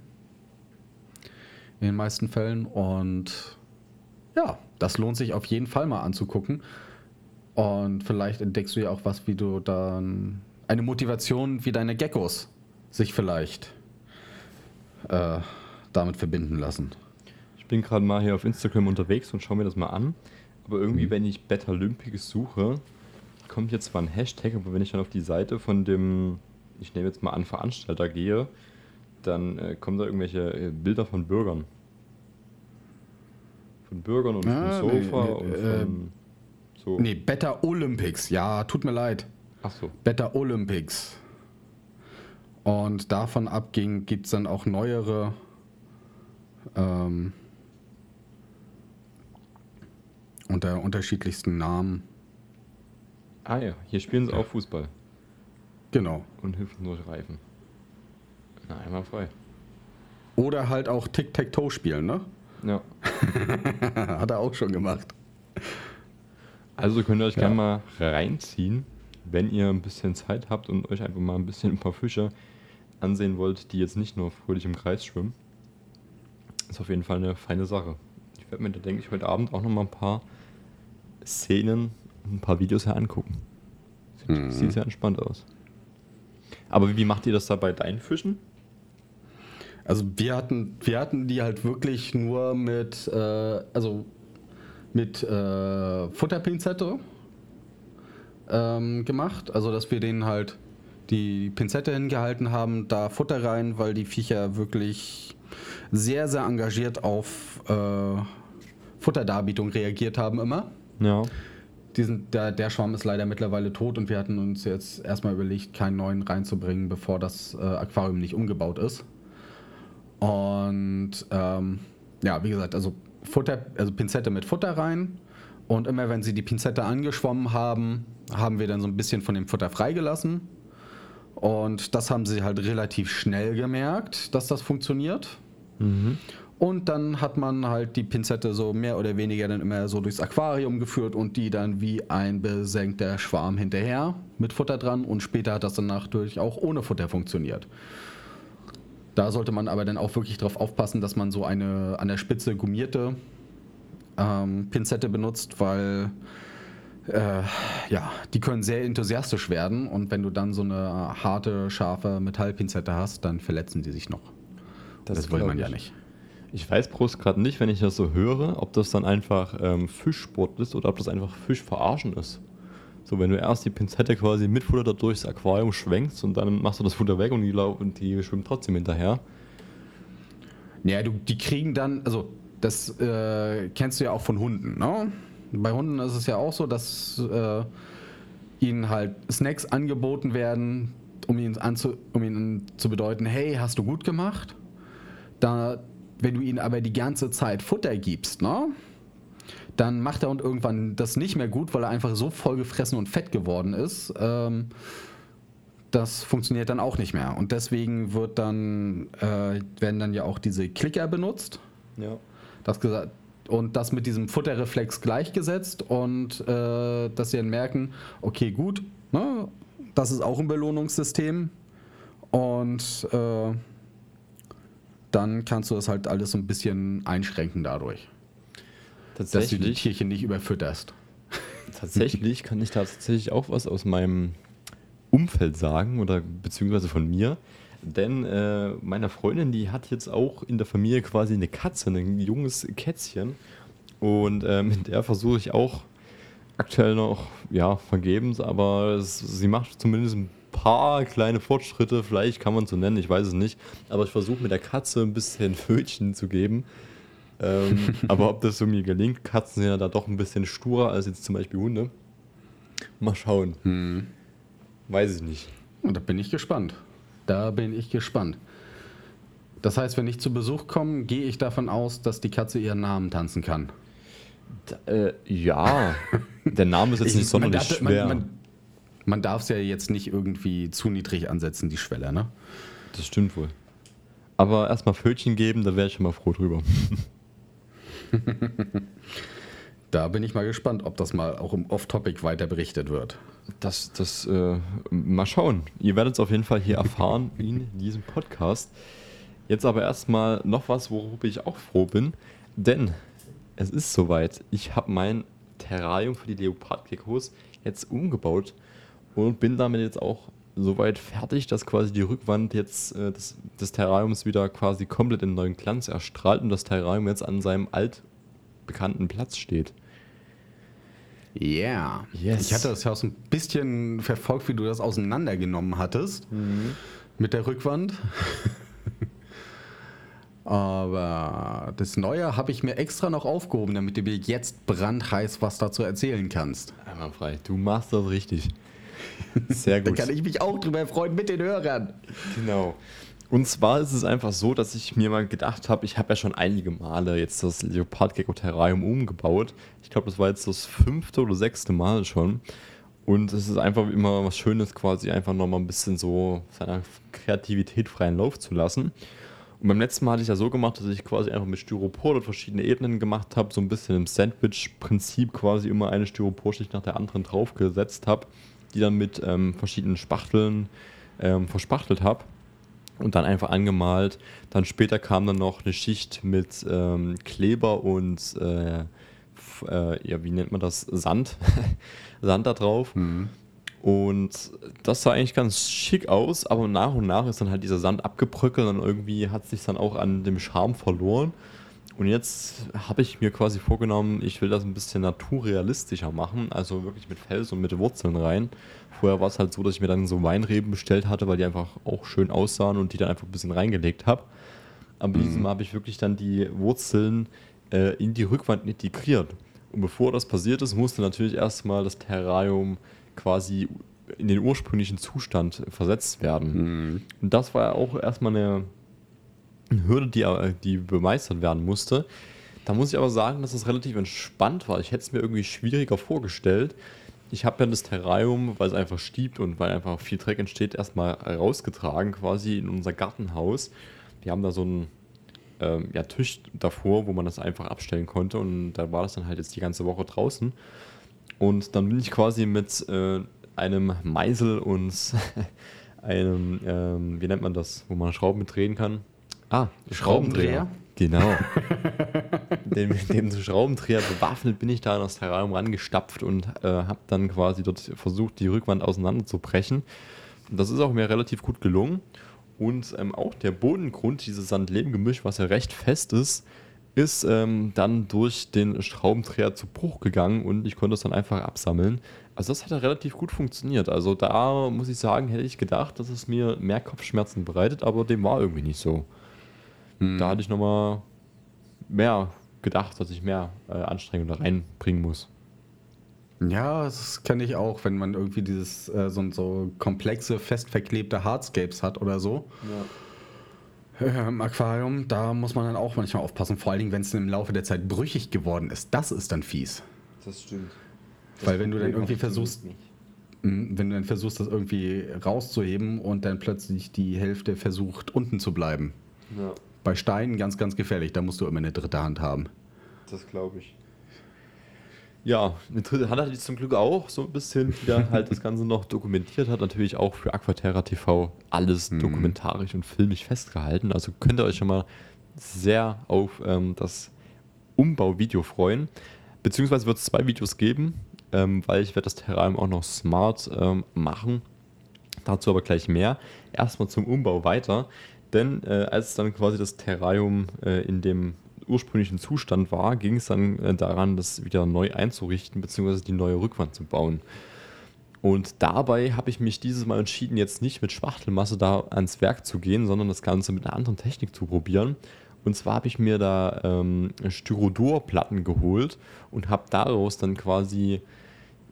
In den meisten Fällen. Und ja, das lohnt sich auf jeden Fall mal anzugucken. Und vielleicht entdeckst du ja auch was, wie du dann eine Motivation wie deine Geckos sich vielleicht äh, damit verbinden lassen. Ich bin gerade mal hier auf Instagram unterwegs und schaue mir das mal an. Aber irgendwie, wenn ich Betalympics suche, kommt jetzt zwar ein Hashtag, aber wenn ich dann auf die Seite von dem, ich nehme jetzt mal an, Veranstalter gehe, dann äh, kommen da irgendwelche äh, Bilder von Bürgern. Von Bürgern und Ah, vom nee, Sofa nee, und äh, von. So. Nee, Beta Olympics. Ja, tut mir leid. Ach so. Beta Olympics. Und davon abging gibt es dann auch neuere ähm, unter unterschiedlichsten Namen. Ah ja, hier spielen sie auch Fußball Genau. und hüpfen durch Reifen. Na, einmal frei. Oder halt auch Tic-Tac-Toe spielen, ne? Ja. Hat er auch schon gemacht. Also könnt ihr euch Ja. gerne mal reinziehen, wenn ihr ein bisschen Zeit habt und euch einfach mal ein bisschen ein paar Fische ansehen wollt, die jetzt nicht nur fröhlich im Kreis schwimmen. Ist auf jeden Fall eine feine Sache. Ich werde mir da, denke ich, heute Abend auch noch mal ein paar Szenen und ein paar Videos her angucken. Sieht, Mhm. sieht sehr entspannt aus. Aber wie macht ihr das da bei deinen Fischen? Also wir hatten, wir hatten die halt wirklich nur mit, äh, also mit äh, Futterpinzette ähm, gemacht. Also dass wir denen halt die Pinzette hingehalten haben, da Futter rein, weil die Viecher wirklich sehr, sehr engagiert auf äh, Futterdarbietung reagiert haben immer. Ja. Diesen, der, der Schwarm ist leider mittlerweile tot und wir hatten uns jetzt erstmal überlegt, keinen neuen reinzubringen, bevor das äh, Aquarium nicht umgebaut ist. Und ähm, ja, wie gesagt, also Futter, also Pinzette mit Futter rein. Und immer wenn sie die Pinzette angeschwommen haben, haben wir dann so ein bisschen von dem Futter freigelassen. Und das haben sie halt relativ schnell gemerkt, dass das funktioniert. Und dann hat man halt die Pinzette so mehr oder weniger dann immer so durchs Aquarium geführt und die dann wie ein besenkter Schwarm hinterher mit Futter dran und später hat das dann natürlich auch ohne Futter funktioniert. Da sollte man aber dann auch wirklich darauf aufpassen, dass man so eine an der Spitze gummierte ähm, Pinzette benutzt, weil äh, ja, die können sehr enthusiastisch werden und wenn du dann so eine harte, scharfe Metallpinzette hast, dann verletzen die sich noch. Das, will glaub man ja ich. nicht. Ich weiß bloß gerade nicht, wenn ich das so höre, ob das dann einfach ähm, Fischsport ist oder ob das einfach Fischverarschen ist. So, wenn du erst die Pinzette quasi mit Futter durchs Aquarium schwenkst und dann machst du das Futter weg und die, und die schwimmen trotzdem hinterher. Ja, du, die kriegen dann, also das äh, kennst du ja auch von Hunden. Ne? Bei Hunden ist es ja auch so, dass äh, ihnen halt Snacks angeboten werden, um ihnen, anzu, um ihnen zu bedeuten, hey, hast du gut gemacht? Da, wenn du ihnen aber die ganze Zeit Futter gibst, ne? Dann macht der Hund irgendwann das nicht mehr gut, weil er einfach so vollgefressen und fett geworden ist. Ähm, das funktioniert dann auch nicht mehr. Und deswegen wird dann, äh, werden dann ja auch diese Klicker benutzt. Ja. Das gesagt, und das mit diesem Futterreflex gleichgesetzt und äh, dass sie dann merken, okay, gut, ne, das ist auch ein Belohnungssystem. Und äh, dann kannst du das halt alles so ein bisschen einschränken dadurch. Dass du die Tatsächlich, Tierchen nicht überfütterst. tatsächlich kann ich da tatsächlich auch was aus meinem Umfeld sagen oder beziehungsweise von mir. Denn äh, meine Freundin, die hat jetzt auch in der Familie quasi eine Katze, ein junges Kätzchen. Und äh, mit der versuche ich auch aktuell noch, ja, vergebens, aber es, sie macht zumindest ein paar kleine Fortschritte, vielleicht kann man es so nennen, ich weiß es nicht. Aber ich versuche mit der Katze ein bisschen Fötchen zu geben. Ähm, aber ob das so mir gelingt, Katzen sind ja da doch ein bisschen sturer als jetzt zum Beispiel Hunde. Mal schauen. Weiß ich nicht. Und da bin ich gespannt. Da bin ich gespannt. Das heißt, wenn ich zu Besuch komme, gehe ich davon aus, dass die Katze ihren Namen tanzen kann. Da, äh, ja, der Name ist jetzt nicht Ich- man sonderlich darf- schwer. Man, man, man darf es ja jetzt nicht irgendwie zu niedrig ansetzen, die Schwelle, ne? das stimmt wohl. Aber erstmal Fötchen geben, da wäre ich schon mal froh drüber. Da bin ich mal gespannt, ob das mal auch im Off-Topic weiter berichtet wird. Das, das, äh, mal schauen. Ihr werdet es auf jeden Fall hier erfahren in diesem Podcast. Jetzt aber erstmal noch was, worüber ich auch froh bin, denn es ist soweit. Ich habe mein Terrarium für die Leopardgeckos jetzt umgebaut und bin damit jetzt auch soweit fertig, dass quasi die Rückwand jetzt äh, des, des Terrariums wieder quasi komplett in neuen Glanz erstrahlt und das Terrarium jetzt an seinem altbekannten Platz steht. Yeah. Yes. Ich hatte das ja auch so ein bisschen verfolgt, wie du das auseinandergenommen hattest mit der Rückwand. Aber das Neue habe ich mir extra noch aufgehoben, damit du mir jetzt brandheiß was dazu erzählen kannst. Einwandfrei. Du machst das richtig. Sehr Da gut. kann ich mich auch drüber freuen mit den Hörern. Genau. Und zwar ist es einfach so, dass ich mir mal gedacht habe, ich habe ja schon einige Male jetzt das Leopardgecko-Terrarium umgebaut. Ich glaube, das war jetzt das fünfte oder sechste Mal schon. Und es ist einfach immer was Schönes, quasi einfach nochmal ein bisschen so seiner Kreativität freien Lauf zu lassen. Und beim letzten Mal hatte ich ja so gemacht, dass ich quasi einfach mit Styropor dort verschiedene Ebenen gemacht habe, so ein bisschen im Sandwich-Prinzip quasi immer eine Styroporschicht nach der anderen draufgesetzt habe, die dann mit ähm, verschiedenen Spachteln ähm, verspachtelt habe und dann einfach angemalt. Dann später kam dann noch eine Schicht mit ähm, Kleber und äh, äh, ja, wie nennt man das? Sand. Sand da drauf. Und das sah eigentlich ganz schick aus, aber nach und nach ist dann halt dieser Sand abgebröckelt und irgendwie hat sich dann auch an dem Charme verloren. Und jetzt habe ich mir quasi vorgenommen, ich will das ein bisschen naturrealistischer machen, also wirklich mit Fels und mit Wurzeln rein. Vorher war es halt so, dass ich mir dann so Weinreben bestellt hatte, weil die einfach auch schön aussahen und die dann einfach ein bisschen reingelegt habe. Aber diesem Mal habe ich wirklich dann die Wurzeln äh, in die Rückwand integriert. Und bevor das passiert ist, musste natürlich erstmal das Terrarium quasi in den ursprünglichen Zustand versetzt werden. Und das war ja auch erstmal eine Hürde, die, äh, die bemeistert werden musste. Da muss ich aber sagen, dass es relativ entspannt war. Ich hätte es mir irgendwie schwieriger vorgestellt. Ich habe ja das Terrarium, weil es einfach stiebt und weil einfach viel Dreck entsteht, erstmal rausgetragen, quasi in unser Gartenhaus. Wir haben da so einen ähm, ja, Tisch davor, wo man das einfach abstellen konnte und da war das dann halt jetzt die ganze Woche draußen. Und dann bin ich quasi mit äh, einem Meisel und einem, ähm, wie nennt man das, wo man Schrauben mit drehen kann? Ah, Schraubendreher? Genau. den, mit dem Schraubendreher bewaffnet bin ich da an das Terrarium rangestapft und äh, habe dann quasi dort versucht, die Rückwand auseinanderzubrechen. Das ist auch mir relativ gut gelungen. Und ähm, auch der Bodengrund, dieses Sand-Lehm-Gemisch, was ja recht fest ist, ist ähm, dann durch den Schraubendreher zu Bruch gegangen und ich konnte es dann einfach absammeln. Also das hat ja relativ gut funktioniert. Also da muss ich sagen, hätte ich gedacht, dass es mir mehr Kopfschmerzen bereitet, aber dem war irgendwie nicht so. Da hatte ich nochmal mehr gedacht, dass ich mehr äh, Anstrengung da reinbringen muss. Ja, das kenne ich auch, wenn man irgendwie dieses äh, so, so komplexe, fest verklebte Hardscapes hat oder so. Äh, Im Aquarium, da muss man dann auch manchmal aufpassen, vor allen Dingen, wenn es im Laufe der Zeit brüchig geworden ist. Das ist dann fies. Das stimmt. Weil wenn du dann irgendwie versuchst, Mhm, wenn du dann versuchst, das irgendwie rauszuheben und dann plötzlich die Hälfte versucht, unten zu bleiben. Ja, Bei Steinen ganz, ganz gefährlich. Da musst du immer eine dritte Hand haben. das glaube ich. Ja, eine dritte Hand hatte ich zum Glück auch, so ein bisschen, die da halt das Ganze noch dokumentiert hat. Natürlich auch für Aquaterra TV alles dokumentarisch und filmisch festgehalten. Also könnt ihr euch schon mal sehr auf ähm, das Umbauvideo freuen. Beziehungsweise wird es zwei Videos geben, ähm, weil ich werde das Terrarium auch noch smart ähm, machen. Dazu aber gleich mehr. Erstmal zum Umbau weiter. Denn äh, als dann quasi das Terrarium äh, in dem ursprünglichen Zustand war, ging es dann äh, daran, das wieder neu einzurichten, beziehungsweise die neue Rückwand zu bauen. Und dabei habe ich mich dieses Mal entschieden, jetzt nicht mit Spachtelmasse da ans Werk zu gehen, sondern das Ganze mit einer anderen Technik zu probieren. Und zwar habe ich mir da ähm, Styrodorplatten geholt und habe daraus dann quasi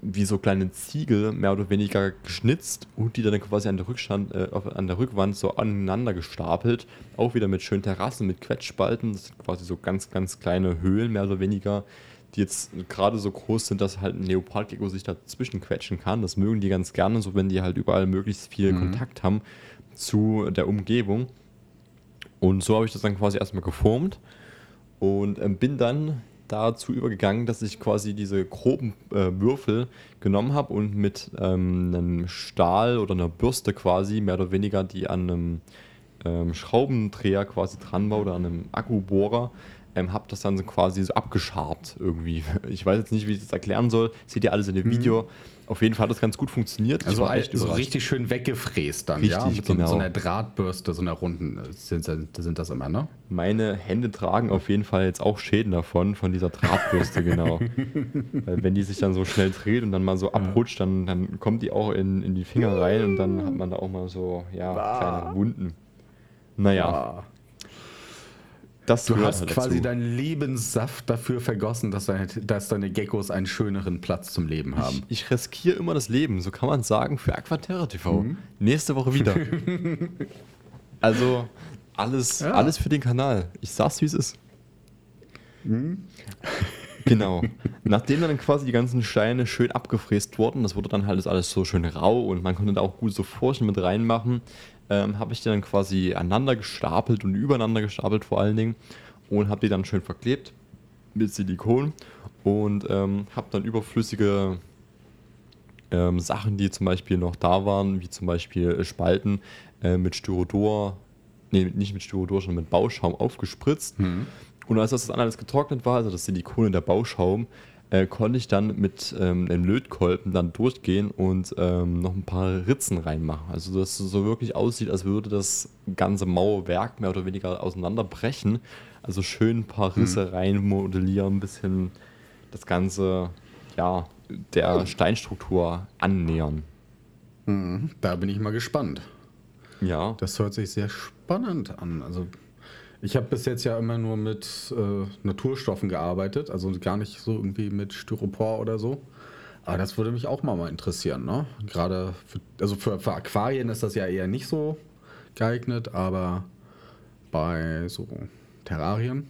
wie so kleine Ziegel mehr oder weniger geschnitzt und die dann quasi an der, Rückstand, äh, an der Rückwand so aneinander gestapelt. Auch wieder mit schönen Terrassen, mit Quetschspalten. Das sind quasi so ganz, ganz kleine Höhlen, mehr oder weniger, die jetzt gerade so groß sind, dass halt ein Leopardgecko sich dazwischen quetschen kann. Das mögen die ganz gerne, so wenn die halt überall möglichst viel Mhm. Kontakt haben zu der Umgebung. Und so habe ich das dann quasi erstmal geformt und ähm, bin dann dazu übergegangen, dass ich quasi diese groben äh, Würfel genommen habe und mit ähm, einem Stahl oder einer Bürste quasi mehr oder weniger, die an einem ähm, Schraubendreher quasi dran war oder an einem Akkubohrer, ähm, habe das dann so quasi so abgeschabt irgendwie. Ich weiß jetzt nicht, wie ich das erklären soll. Seht ihr alles in dem Video. Auf jeden Fall hat das ganz gut funktioniert. Also so richtig schön weggefräst dann, ja? Richtig, Mit so, genau. so einer Drahtbürste, so einer runden, äh, sind, sind das immer, ne? Meine Hände tragen auf jeden Fall jetzt auch Schäden davon, von dieser Drahtbürste, genau. Weil wenn die sich dann so schnell dreht und dann mal so abrutscht, dann, dann kommt die auch in, in die Finger rein und dann hat man da auch mal so, ja, kleine Wunden. Naja, das Du hast halt quasi dazu. deinen Lebenssaft dafür vergossen, dass, deine, dass deine Geckos einen schöneren Platz zum Leben haben. Ich, ich riskiere immer das Leben, so kann man sagen, für Aquaterra TV. Mhm. Nächste Woche wieder. also alles, Ja. alles für den Kanal. Ich sag's, wie es ist. Mhm. Genau. Nachdem dann quasi die ganzen Steine schön abgefräst wurden, das wurde dann halt alles so schön rau und man konnte da auch gut so Furchen mit reinmachen, ähm, habe ich die dann quasi aneinander gestapelt und übereinander gestapelt vor allen Dingen und habe die dann schön verklebt mit Silikon und ähm, habe dann überflüssige ähm, Sachen, die zum Beispiel noch da waren, wie zum Beispiel äh, Spalten äh, mit Styrodor, nee, nicht mit Styrodor, sondern mit Bauschaum aufgespritzt. Und als das dann alles getrocknet war, also das Silikon und der Bauschaum, äh, konnte ich dann mit ähm, einem Lötkolben dann durchgehen und ähm, noch ein paar Ritzen reinmachen. Also dass es so wirklich aussieht, als würde das ganze Mauerwerk mehr oder weniger auseinanderbrechen. Also schön ein paar Risse reinmodellieren, ein bisschen das Ganze ja, der Steinstruktur annähern. Mhm, Da bin ich mal gespannt. Ja, Das hört sich sehr spannend an. Also ich habe bis jetzt ja immer nur mit äh, Naturstoffen gearbeitet, also gar nicht so irgendwie mit Styropor oder so. Aber das würde mich auch mal, mal interessieren, ne? Gerade für, also für, für Aquarien ist das ja eher nicht so geeignet, aber bei so Terrarien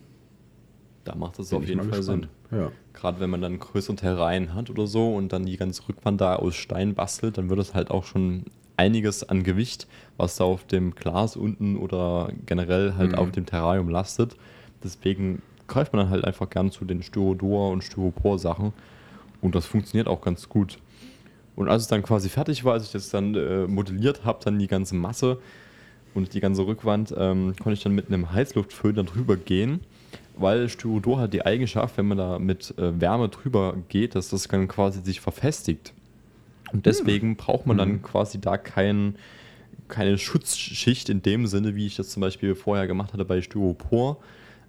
da macht das bin auf jeden Fall gespannt. Sinn. Ja. Gerade wenn man dann größere Terrain hat oder so und dann die ganze Rückwand da aus Stein bastelt, dann wird es halt auch schon einiges an Gewicht, was da auf dem Glas unten oder generell halt Mhm. auf dem Terrarium lastet. Deswegen greift man dann halt einfach gern zu den Styrodor- und Styropor-Sachen und das funktioniert auch ganz gut. Und als es dann quasi fertig war, als ich das dann äh, modelliert habe, dann die ganze Masse und die ganze Rückwand, ähm, konnte ich dann mit einem Heißluftföhn dann drüber gehen, weil Styrodor hat die Eigenschaft, wenn man da mit äh, Wärme drüber geht, dass das dann quasi sich verfestigt. Und deswegen braucht man dann quasi da kein, keine Schutzschicht in dem Sinne, wie ich das zum Beispiel vorher gemacht hatte bei Styropor,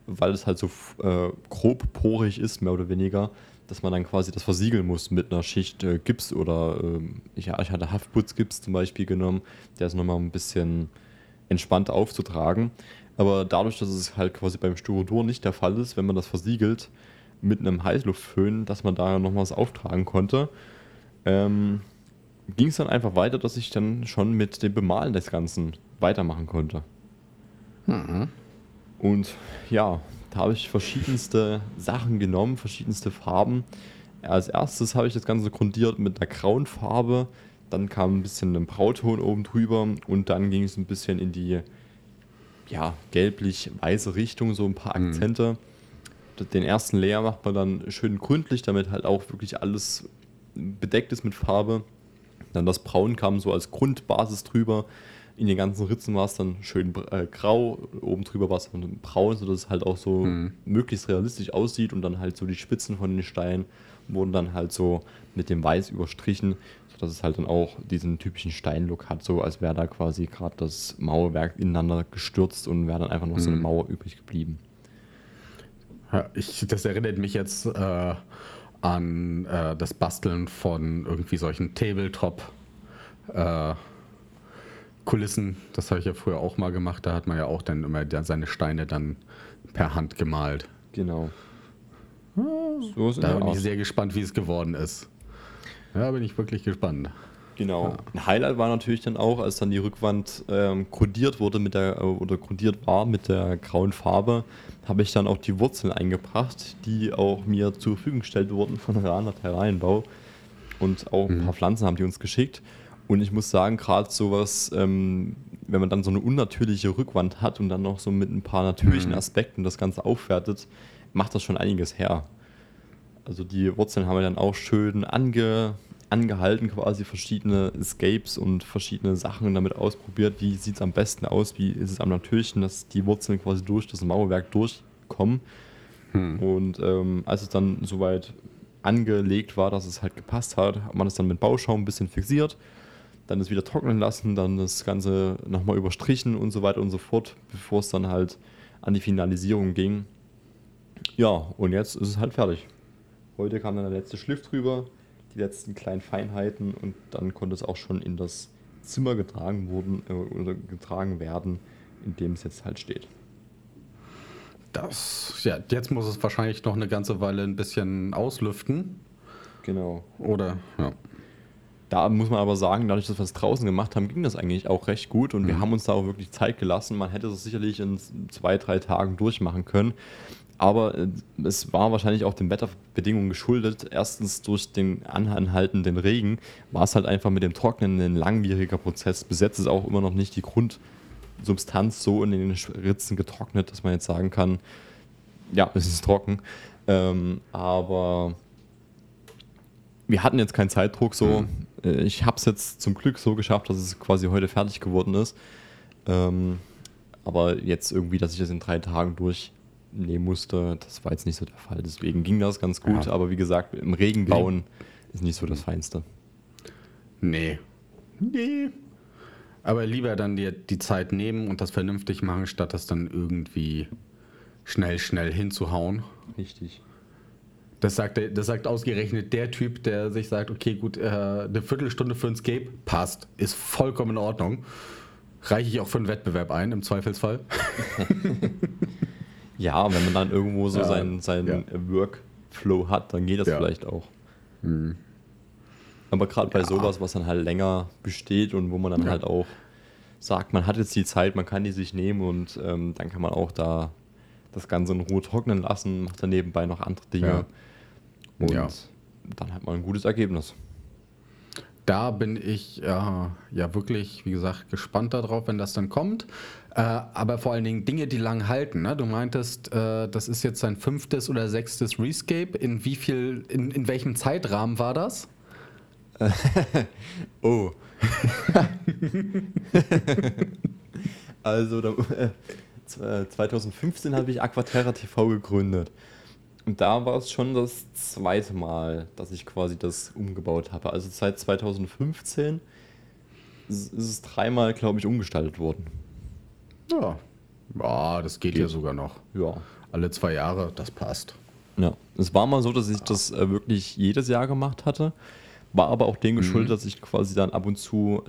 weil es halt so äh, grob porig ist, mehr oder weniger, dass man dann quasi das versiegeln muss mit einer Schicht äh, Gips oder ähm, ja, ich hatte Haftputzgips zum Beispiel genommen, der ist nochmal ein bisschen entspannt aufzutragen. Aber dadurch, dass es halt quasi beim Styrodor nicht der Fall ist, wenn man das versiegelt mit einem Heißluftföhn, dass man da noch was auftragen konnte, ähm, ging es dann einfach weiter, dass ich dann schon mit dem Bemalen des Ganzen weitermachen konnte. Und ja, da habe ich verschiedenste Sachen genommen, verschiedenste Farben. Als erstes habe ich das Ganze grundiert mit einer grauen Farbe, dann kam ein bisschen ein Brauton oben drüber und dann ging es ein bisschen in die ja, gelblich-weiße Richtung, so ein paar Akzente. Den ersten Layer macht man dann schön gründlich, damit halt auch wirklich alles bedeckt ist mit Farbe. Dann das Braun kam so als Grundbasis drüber. In den ganzen Ritzen war es dann schön äh, grau, oben drüber war es dann braun, sodass es halt auch so möglichst realistisch aussieht und dann halt so die Spitzen von den Steinen wurden dann halt so mit dem Weiß überstrichen, sodass es halt dann auch diesen typischen Steinlook hat, so als wäre da quasi gerade das Mauerwerk ineinander gestürzt und wäre dann einfach noch so eine Mauer übrig geblieben. Ich, das erinnert mich jetzt äh, an äh, das Basteln von irgendwie solchen Tabletop äh, Kulissen. Das habe ich ja früher auch mal gemacht. Da hat man ja auch dann immer da seine Steine dann per Hand gemalt. Genau. So Da bin ich sehr gespannt, wie es geworden ist. Ja, bin ich wirklich gespannt. Genau. Ein Highlight war natürlich dann auch, als dann die Rückwand ähm, grundiert wurde mit der, äh, oder grundiert war mit der grauen Farbe, habe ich dann auch die Wurzeln eingebracht, die auch mir zur Verfügung gestellt wurden von Rana Terrarienbau. Und auch ein paar Pflanzen haben die uns geschickt. Und ich muss sagen, gerade sowas, ähm, wenn man dann so eine unnatürliche Rückwand hat und dann noch so mit ein paar natürlichen Aspekten das Ganze aufwertet, macht das schon einiges her. Also die Wurzeln haben wir dann auch schön ange, angehalten, quasi verschiedene Escapes und verschiedene Sachen damit ausprobiert. Wie sieht es am besten aus? Wie ist es am natürlichsten, dass die Wurzeln quasi durch das Mauerwerk durchkommen? Und ähm, als es dann soweit angelegt war, dass es halt gepasst hat, hat man es dann mit Bauschaum ein bisschen fixiert, dann es wieder trocknen lassen, dann das Ganze nochmal überstrichen und so weiter und so fort, bevor es dann halt an die Finalisierung ging. Ja, und jetzt ist es halt fertig. Heute kam dann der letzte Schliff drüber, die letzten kleinen Feinheiten und dann konnte es auch schon in das Zimmer getragen wurden, äh, oder getragen werden, in dem es jetzt halt steht. Das, ja, jetzt muss es wahrscheinlich noch eine ganze Weile ein bisschen auslüften. Genau. Oder, ja. Da muss man aber sagen, dadurch, dass wir es draußen gemacht haben, ging das eigentlich auch recht gut und wir haben uns da auch wirklich Zeit gelassen. Man hätte es sicherlich in zwei, drei Tagen durchmachen können. Aber äh, es war wahrscheinlich auch den Wetterbedingungen geschuldet. Erstens durch den anhaltenden Regen war es halt einfach mit dem Trocknen ein langwieriger Prozess. Bis jetzt ist auch immer noch nicht die Grundsubstanz so in den Ritzen getrocknet, dass man jetzt sagen kann, ja, es ist trocken. Ähm, aber wir hatten jetzt keinen Zeitdruck so. Äh, Ich habe es jetzt zum Glück so geschafft, dass es quasi heute fertig geworden ist. Ähm, aber jetzt irgendwie, dass ich das in drei Tagen durchnehmen musste, das war jetzt nicht so der Fall. Deswegen ging das ganz gut. Ja. Aber wie gesagt, im Regen bauen ist nicht so das Feinste. Nee. Nee. Aber lieber dann die, die Zeit nehmen und das vernünftig machen, statt das dann irgendwie schnell, schnell hinzuhauen. Richtig. Das sagt, das sagt ausgerechnet der Typ, der sich sagt, okay, gut, äh, eine Viertelstunde für ein Escape passt, ist vollkommen in Ordnung. Reiche ich auch für einen Wettbewerb ein, im Zweifelsfall. Ja, wenn man dann irgendwo so Ja, seinen, seinen ja. Workflow hat, dann geht das Ja. vielleicht auch. Aber gerade bei Ja. sowas, was dann halt länger besteht und wo man dann Ja. halt auch sagt, man hat jetzt die Zeit, man kann die sich nehmen und ähm, dann kann man auch da das Ganze in Ruhe trocknen lassen, macht dann nebenbei noch andere Dinge. Ja. Und Ja. dann hat man ein gutes Ergebnis. Da bin ich äh, ja wirklich, wie gesagt, gespannt darauf, wenn das dann kommt. Äh, aber vor allen Dingen Dinge, die lang halten. Ne? Du meintest, äh, das ist jetzt sein fünftes oder sechstes Rescape. In wie viel, in, in welchem Zeitrahmen war das? Oh. also, da, äh, z- 2015 habe ich Aquaterra TV gegründet. Und da war es schon das zweite Mal, dass ich quasi das umgebaut habe. Also seit 2015 ist ist es dreimal, glaube ich, umgestaltet worden. Ja. Ja, das geht, ja sogar noch. Ja. Alle zwei Jahre, das passt. Ja, es war mal so, dass ich das äh, wirklich jedes Jahr gemacht hatte. War aber auch dem geschuldet, dass ich quasi dann ab und zu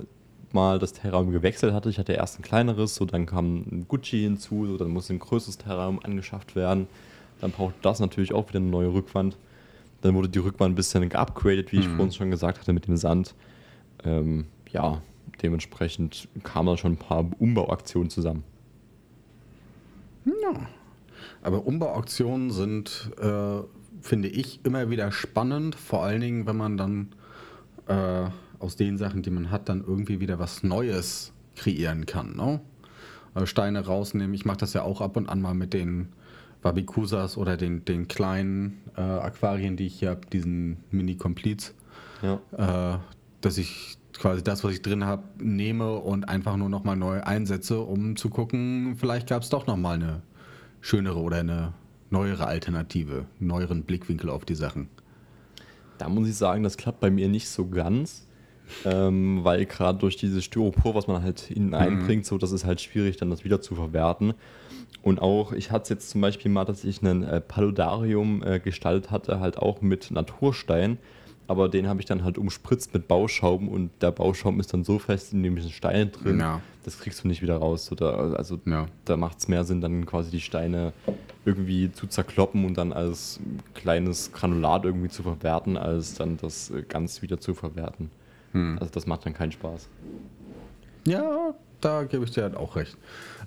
mal das Terrarium gewechselt hatte. Ich hatte erst ein kleineres, so dann kam ein Gucci hinzu, so dann musste ein größeres Terrarium angeschafft werden. Dann braucht das natürlich auch wieder eine neue Rückwand. Dann wurde die Rückwand ein bisschen geupgradet, wie ich vorhin schon gesagt hatte, mit dem Sand. Ähm, ja, dementsprechend kamen da schon ein paar Umbauaktionen zusammen. Ja. Aber Umbauauktionen sind, äh, finde ich, immer wieder spannend. Vor allen Dingen, wenn man dann äh, aus den Sachen, die man hat, dann irgendwie wieder was Neues kreieren kann. Ne? Äh, Steine rausnehmen. Ich mache das ja auch ab und an mal mit den Wabikusas oder den, den kleinen äh, Aquarien, die ich hier habe, diesen Mini-Completes. Ja. Äh, dass ich quasi das, was ich drin habe, nehme und einfach nur nochmal neu einsetze, um zu gucken, vielleicht gab es doch nochmal eine schönere oder eine neuere Alternative, einen neueren Blickwinkel auf die Sachen. Da muss ich sagen, das klappt bei mir nicht so ganz, ähm, weil gerade durch dieses Styropor, was man halt innen einbringt, so das ist halt schwierig, dann das wieder zu verwerten. Und auch, ich hatte jetzt zum Beispiel mal, dass ich einen äh, Paludarium äh, gestaltet hatte, halt auch mit Naturstein, aber den habe ich dann halt umspritzt mit Bauschaum und der Bauschaum ist dann so fest in den Steinen drin, Ja. das kriegst du nicht wieder raus. Oder, also Ja. da macht es mehr Sinn, dann quasi die Steine irgendwie zu zerkloppen und dann als kleines Granulat irgendwie zu verwerten, als dann das äh, ganz wieder zu verwerten. Also das macht dann keinen Spaß. Ja, da gebe ich dir halt auch recht.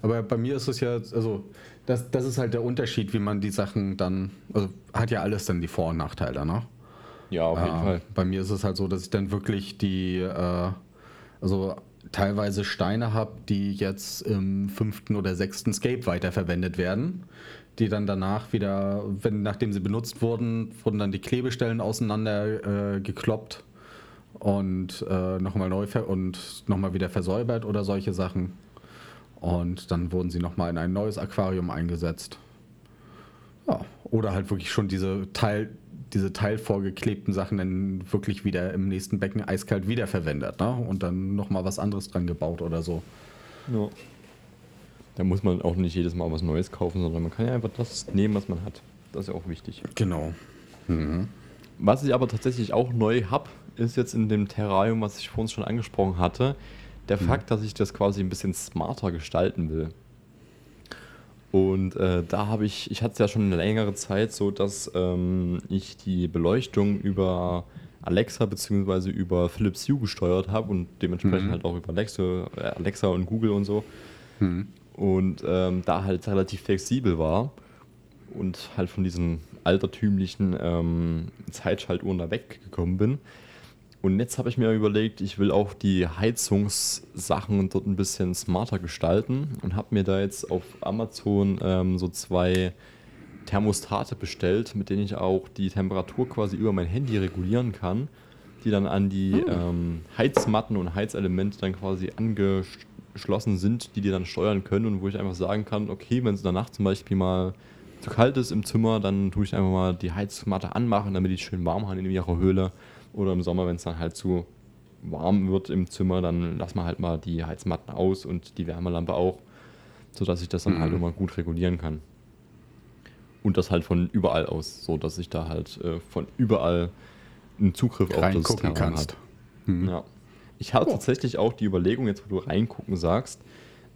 Aber bei mir ist es ja, also das, das ist halt der Unterschied, wie man die Sachen dann, also hat ja alles dann die Vor- und Nachteile, ne? Ja, auf jeden Äh, Fall. Bei mir ist es halt so, dass ich dann wirklich die, äh, also teilweise Steine habe, die jetzt im fünften oder sechsten Scape weiterverwendet werden, die dann danach wieder, wenn nachdem sie benutzt wurden, wurden dann die Klebestellen auseinander äh, gekloppt und äh, nochmal neu ver und nochmal wieder versäubert oder solche Sachen. Und dann wurden sie nochmal in ein neues Aquarium eingesetzt. Ja, oder halt wirklich schon diese Teil, diese teilvorgeklebten Sachen dann wirklich wieder im nächsten Becken eiskalt wiederverwendet, ne? Und dann nochmal was anderes dran gebaut oder so. Ja. Da muss man auch nicht jedes Mal was Neues kaufen, sondern man kann ja einfach das nehmen, was man hat. Das ist ja auch wichtig. Genau. Was ich aber tatsächlich auch neu habe, ist jetzt in dem Terrarium, was ich vorhin schon angesprochen hatte, der Fakt, dass ich das quasi ein bisschen smarter gestalten will. Und äh, da habe ich, ich hatte es ja schon eine längere Zeit so, dass ähm, ich die Beleuchtung über Alexa bzw. über Philips Hue gesteuert habe und dementsprechend halt auch über Alexa, äh, Alexa und Google und so. Und ähm, da halt relativ flexibel war und halt von diesen altertümlichen ähm, Zeitschaltuhren da weggekommen bin. Und jetzt habe ich mir überlegt, ich will auch die Heizungssachen dort ein bisschen smarter gestalten und habe mir da jetzt auf Amazon ähm, so zwei Thermostate bestellt, mit denen ich auch die Temperatur quasi über mein Handy regulieren kann, die dann an die ähm, Heizmatten und Heizelemente dann quasi angeschlossen sind, die die dann steuern können und wo ich einfach sagen kann, okay, wenn es in der Nacht zum Beispiel mal zu kalt ist im Zimmer, dann tue ich einfach mal die Heizmatte anmachen, damit die schön warm haben in ihrer Höhle. Oder im Sommer, wenn es dann halt zu warm wird im Zimmer, dann lassen wir halt mal die Heizmatten aus und die Wärmelampe auch, sodass ich das dann halt immer gut regulieren kann. Und das halt von überall aus, so dass ich da halt äh, von überall einen Zugriff auf das Terrain kannst. habe. Ja. Ich habe tatsächlich auch die Überlegung, jetzt wo du reingucken sagst,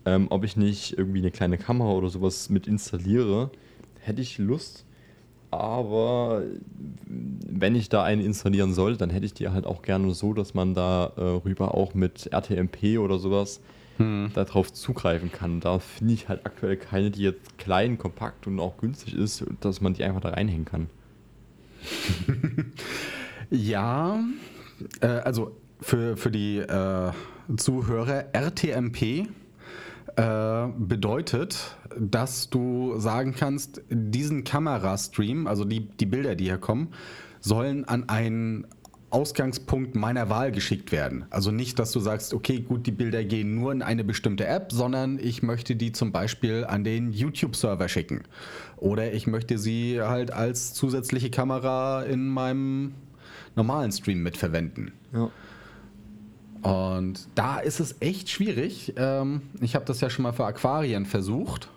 ähm, ob ich nicht irgendwie eine kleine Kamera oder sowas mit installiere. Hätte ich Lust, aber wenn ich da eine installieren soll, dann hätte ich die halt auch gerne so, dass man da äh, rüber auch mit RTMP oder sowas darauf zugreifen kann. Da finde ich halt aktuell keine, die jetzt klein, kompakt und auch günstig ist, dass man die einfach da reinhängen kann. Ja, äh, also für, für die äh, Zuhörer, RTMP äh, bedeutet, dass du sagen kannst, diesen Kamerastream, also die, die Bilder, die hier kommen, sollen an einen Ausgangspunkt meiner Wahl geschickt werden. Also nicht, dass du sagst, okay, gut, die Bilder gehen nur in eine bestimmte App, sondern ich möchte die zum Beispiel an den YouTube-Server schicken. Oder ich möchte sie halt als zusätzliche Kamera in meinem normalen Stream mitverwenden. Ja. Und da ist es echt schwierig. Ähm, ich habe das ja schon mal für Aquarien versucht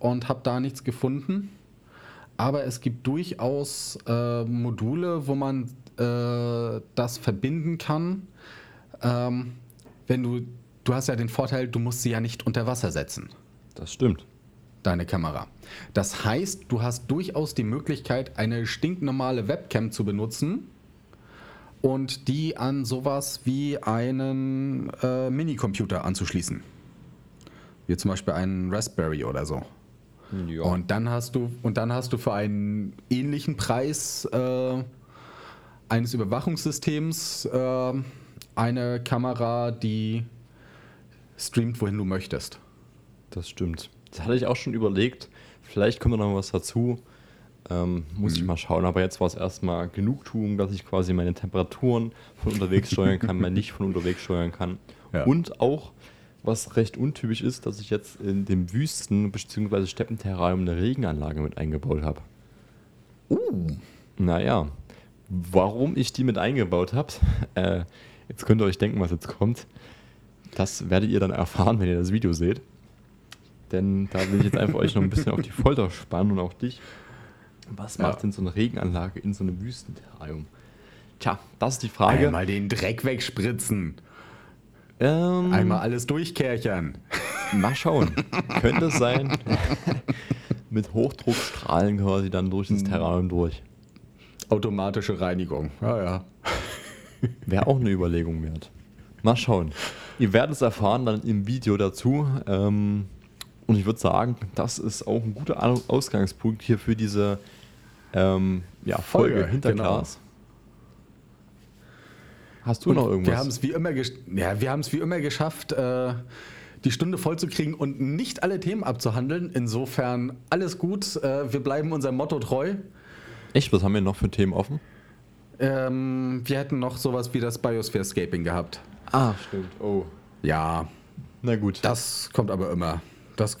und habe da nichts gefunden. Aber es gibt durchaus äh, Module, wo man äh, das verbinden kann. Ähm, wenn du, du hast ja den Vorteil, du musst sie ja nicht unter Wasser setzen, Das stimmt. deine Kamera. Das heißt, du hast durchaus die Möglichkeit, eine stinknormale Webcam zu benutzen und die an sowas wie einen äh, Minicomputer anzuschließen. Wie zum Beispiel einen Raspberry oder so. Ja. Und dann hast du und dann hast du für einen ähnlichen Preis äh, eines Überwachungssystems äh, eine Kamera, die streamt, wohin du möchtest. Das stimmt. Das hatte ich auch schon überlegt. Vielleicht kommt noch was dazu. Ähm, muss ich mal schauen. Aber jetzt war es erstmal Genugtuung, dass ich quasi meine Temperaturen von unterwegs steuern kann, mein Licht von unterwegs steuern kann. Ja. Und auch, was recht untypisch ist, dass ich jetzt in dem Wüsten- bzw. Steppenterrarium eine Regenanlage mit eingebaut habe. Uh. Naja, warum ich die mit eingebaut habe, äh, jetzt könnt ihr euch denken, was jetzt kommt. Das werdet ihr dann erfahren, wenn ihr das Video seht. Denn da will ich jetzt einfach euch noch ein bisschen auf die Folter spannen und auch dich. Was Ja. macht denn so eine Regenanlage in so einem Wüstenterrarium? Tja, das ist die Frage. Einmal den Dreck wegspritzen. Ähm, Einmal alles durchkärchern. Mal schauen. Könnte es sein. Mit Hochdruckstrahlen quasi dann durch das Terrarium durch. Automatische Reinigung. Ja, ja. Wäre auch eine Überlegung wert. Mal schauen. Ihr werdet es erfahren dann im Video dazu. Ähm, und ich würde sagen, das ist auch ein guter Au- Ausgangspunkt hier für diese ähm, ja, Folge, Folge, hinter genau. Glas. Hast du noch Wir haben irgendwas? es wie immer, gesch- ja, wir haben es wie immer geschafft, äh, die Stunde voll zu kriegen und nicht alle Themen abzuhandeln. Insofern alles gut. Äh, wir bleiben unserem Motto treu. Echt, was haben wir noch für Themen offen? Ähm, wir hätten noch sowas wie das Biosphere-Scaping gehabt. Ah, stimmt. Oh. Ja, Na gut. das kommt aber immer. Das,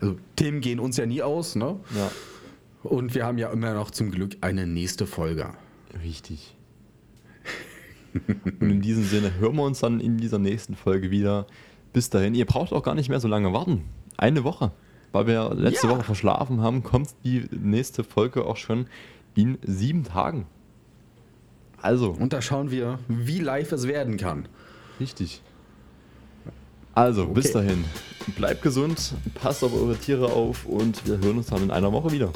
also, Themen gehen uns ja nie aus, ne? ja. Und wir haben ja immer noch zum Glück eine nächste Folge. Richtig. Und in diesem Sinne hören wir uns dann in dieser nächsten Folge wieder. Bis dahin, ihr braucht auch gar nicht mehr so lange warten. Eine Woche. Weil wir letzte Ja. Woche verschlafen haben, kommt die nächste Folge auch schon in sieben Tagen. Also, Und da schauen wir, wie live es werden kann. richtig. Also, bis Okay. dahin. Bleibt gesund, passt auf eure Tiere auf und wir hören uns dann in einer Woche wieder.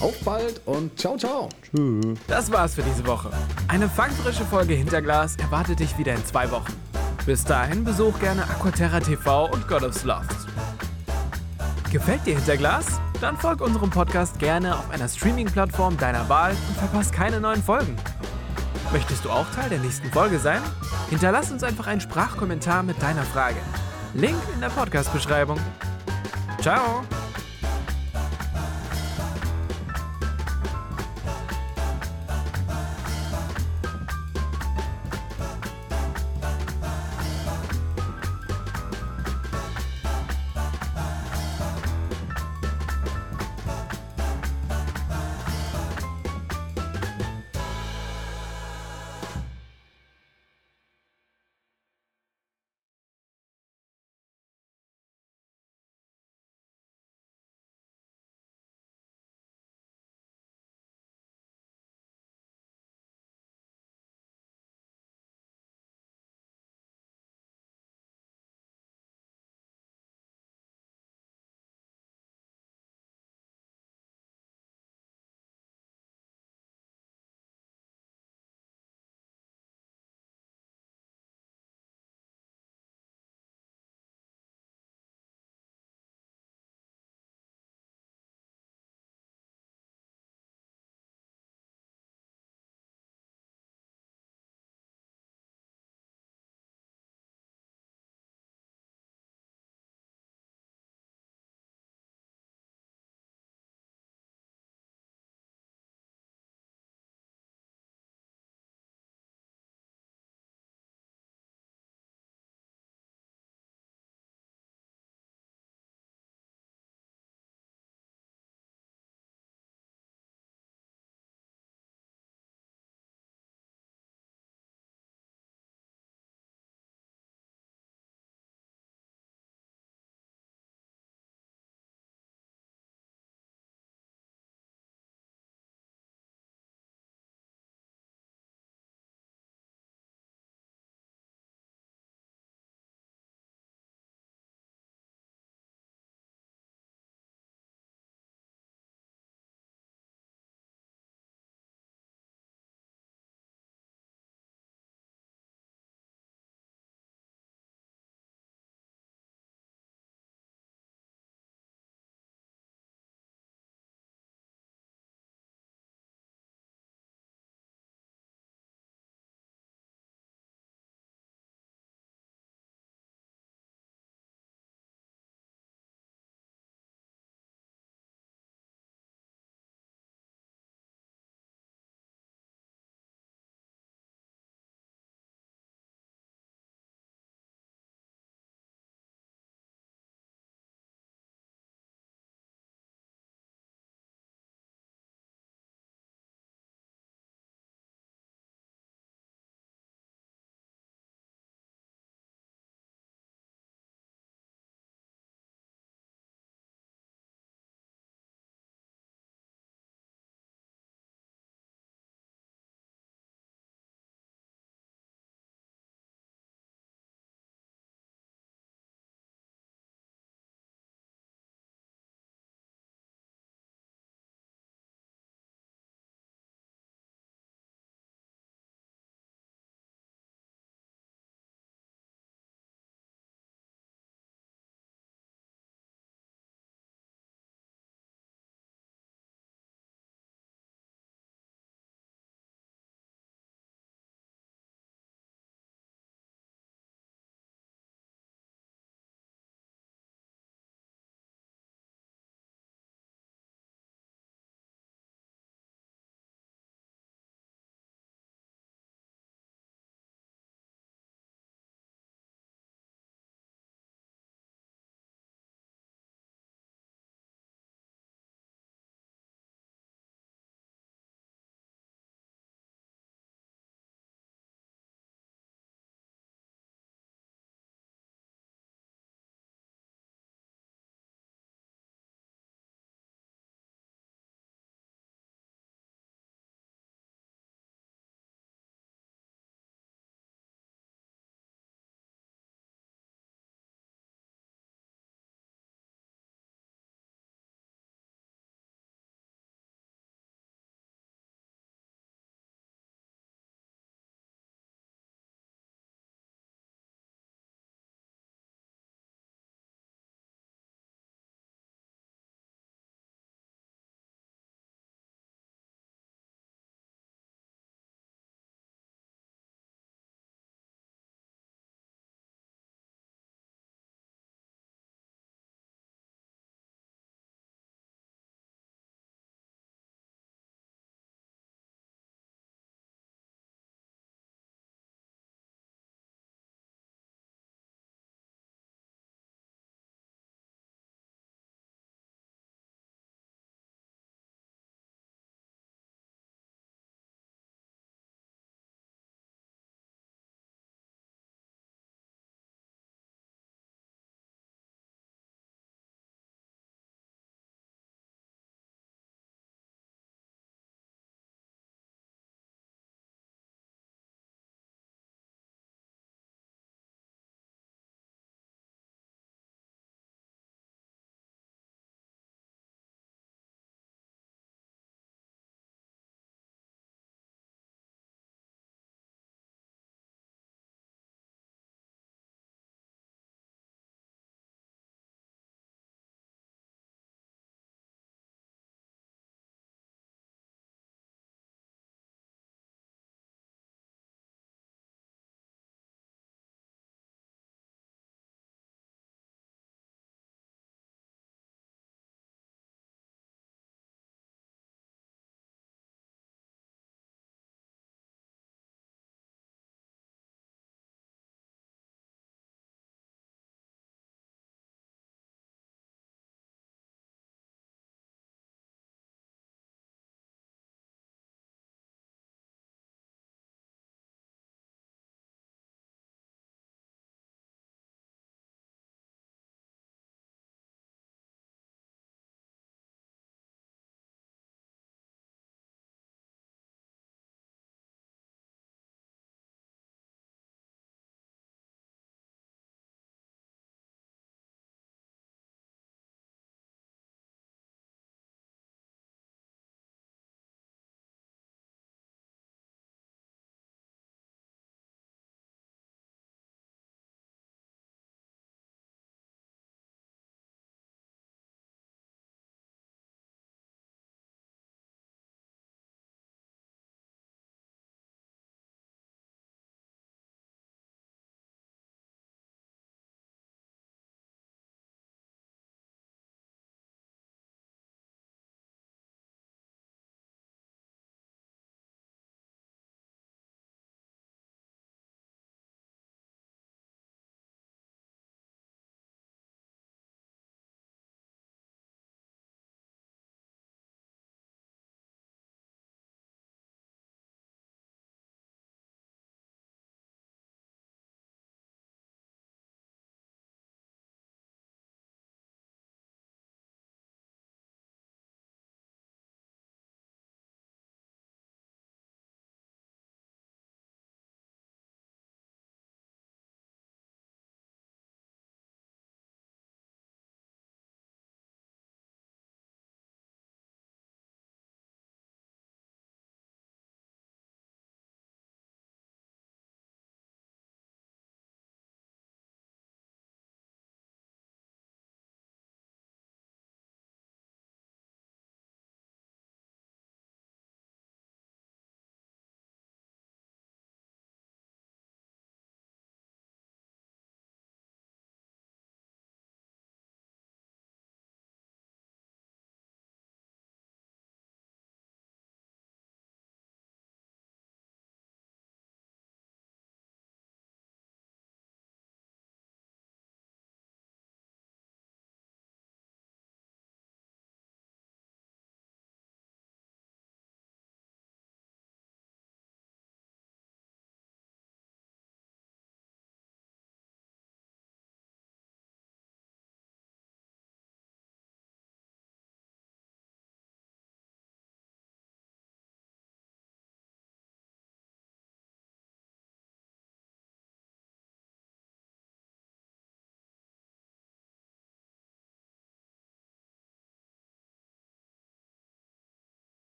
Auf bald und ciao, ciao. Tschüss. Das war's für diese Woche. Eine fangfrische Folge Hinterglas erwartet dich wieder in zwei Wochen. Bis dahin besuch gerne Aquaterra TV und God of Sloths. Gefällt dir Hinterglas? Dann folg unserem Podcast gerne auf einer Streaming-Plattform deiner Wahl und verpasst keine neuen Folgen. Möchtest du auch Teil der nächsten Folge sein? Hinterlass uns einfach einen Sprachkommentar mit deiner Frage. Link in der Podcast-Beschreibung. Ciao!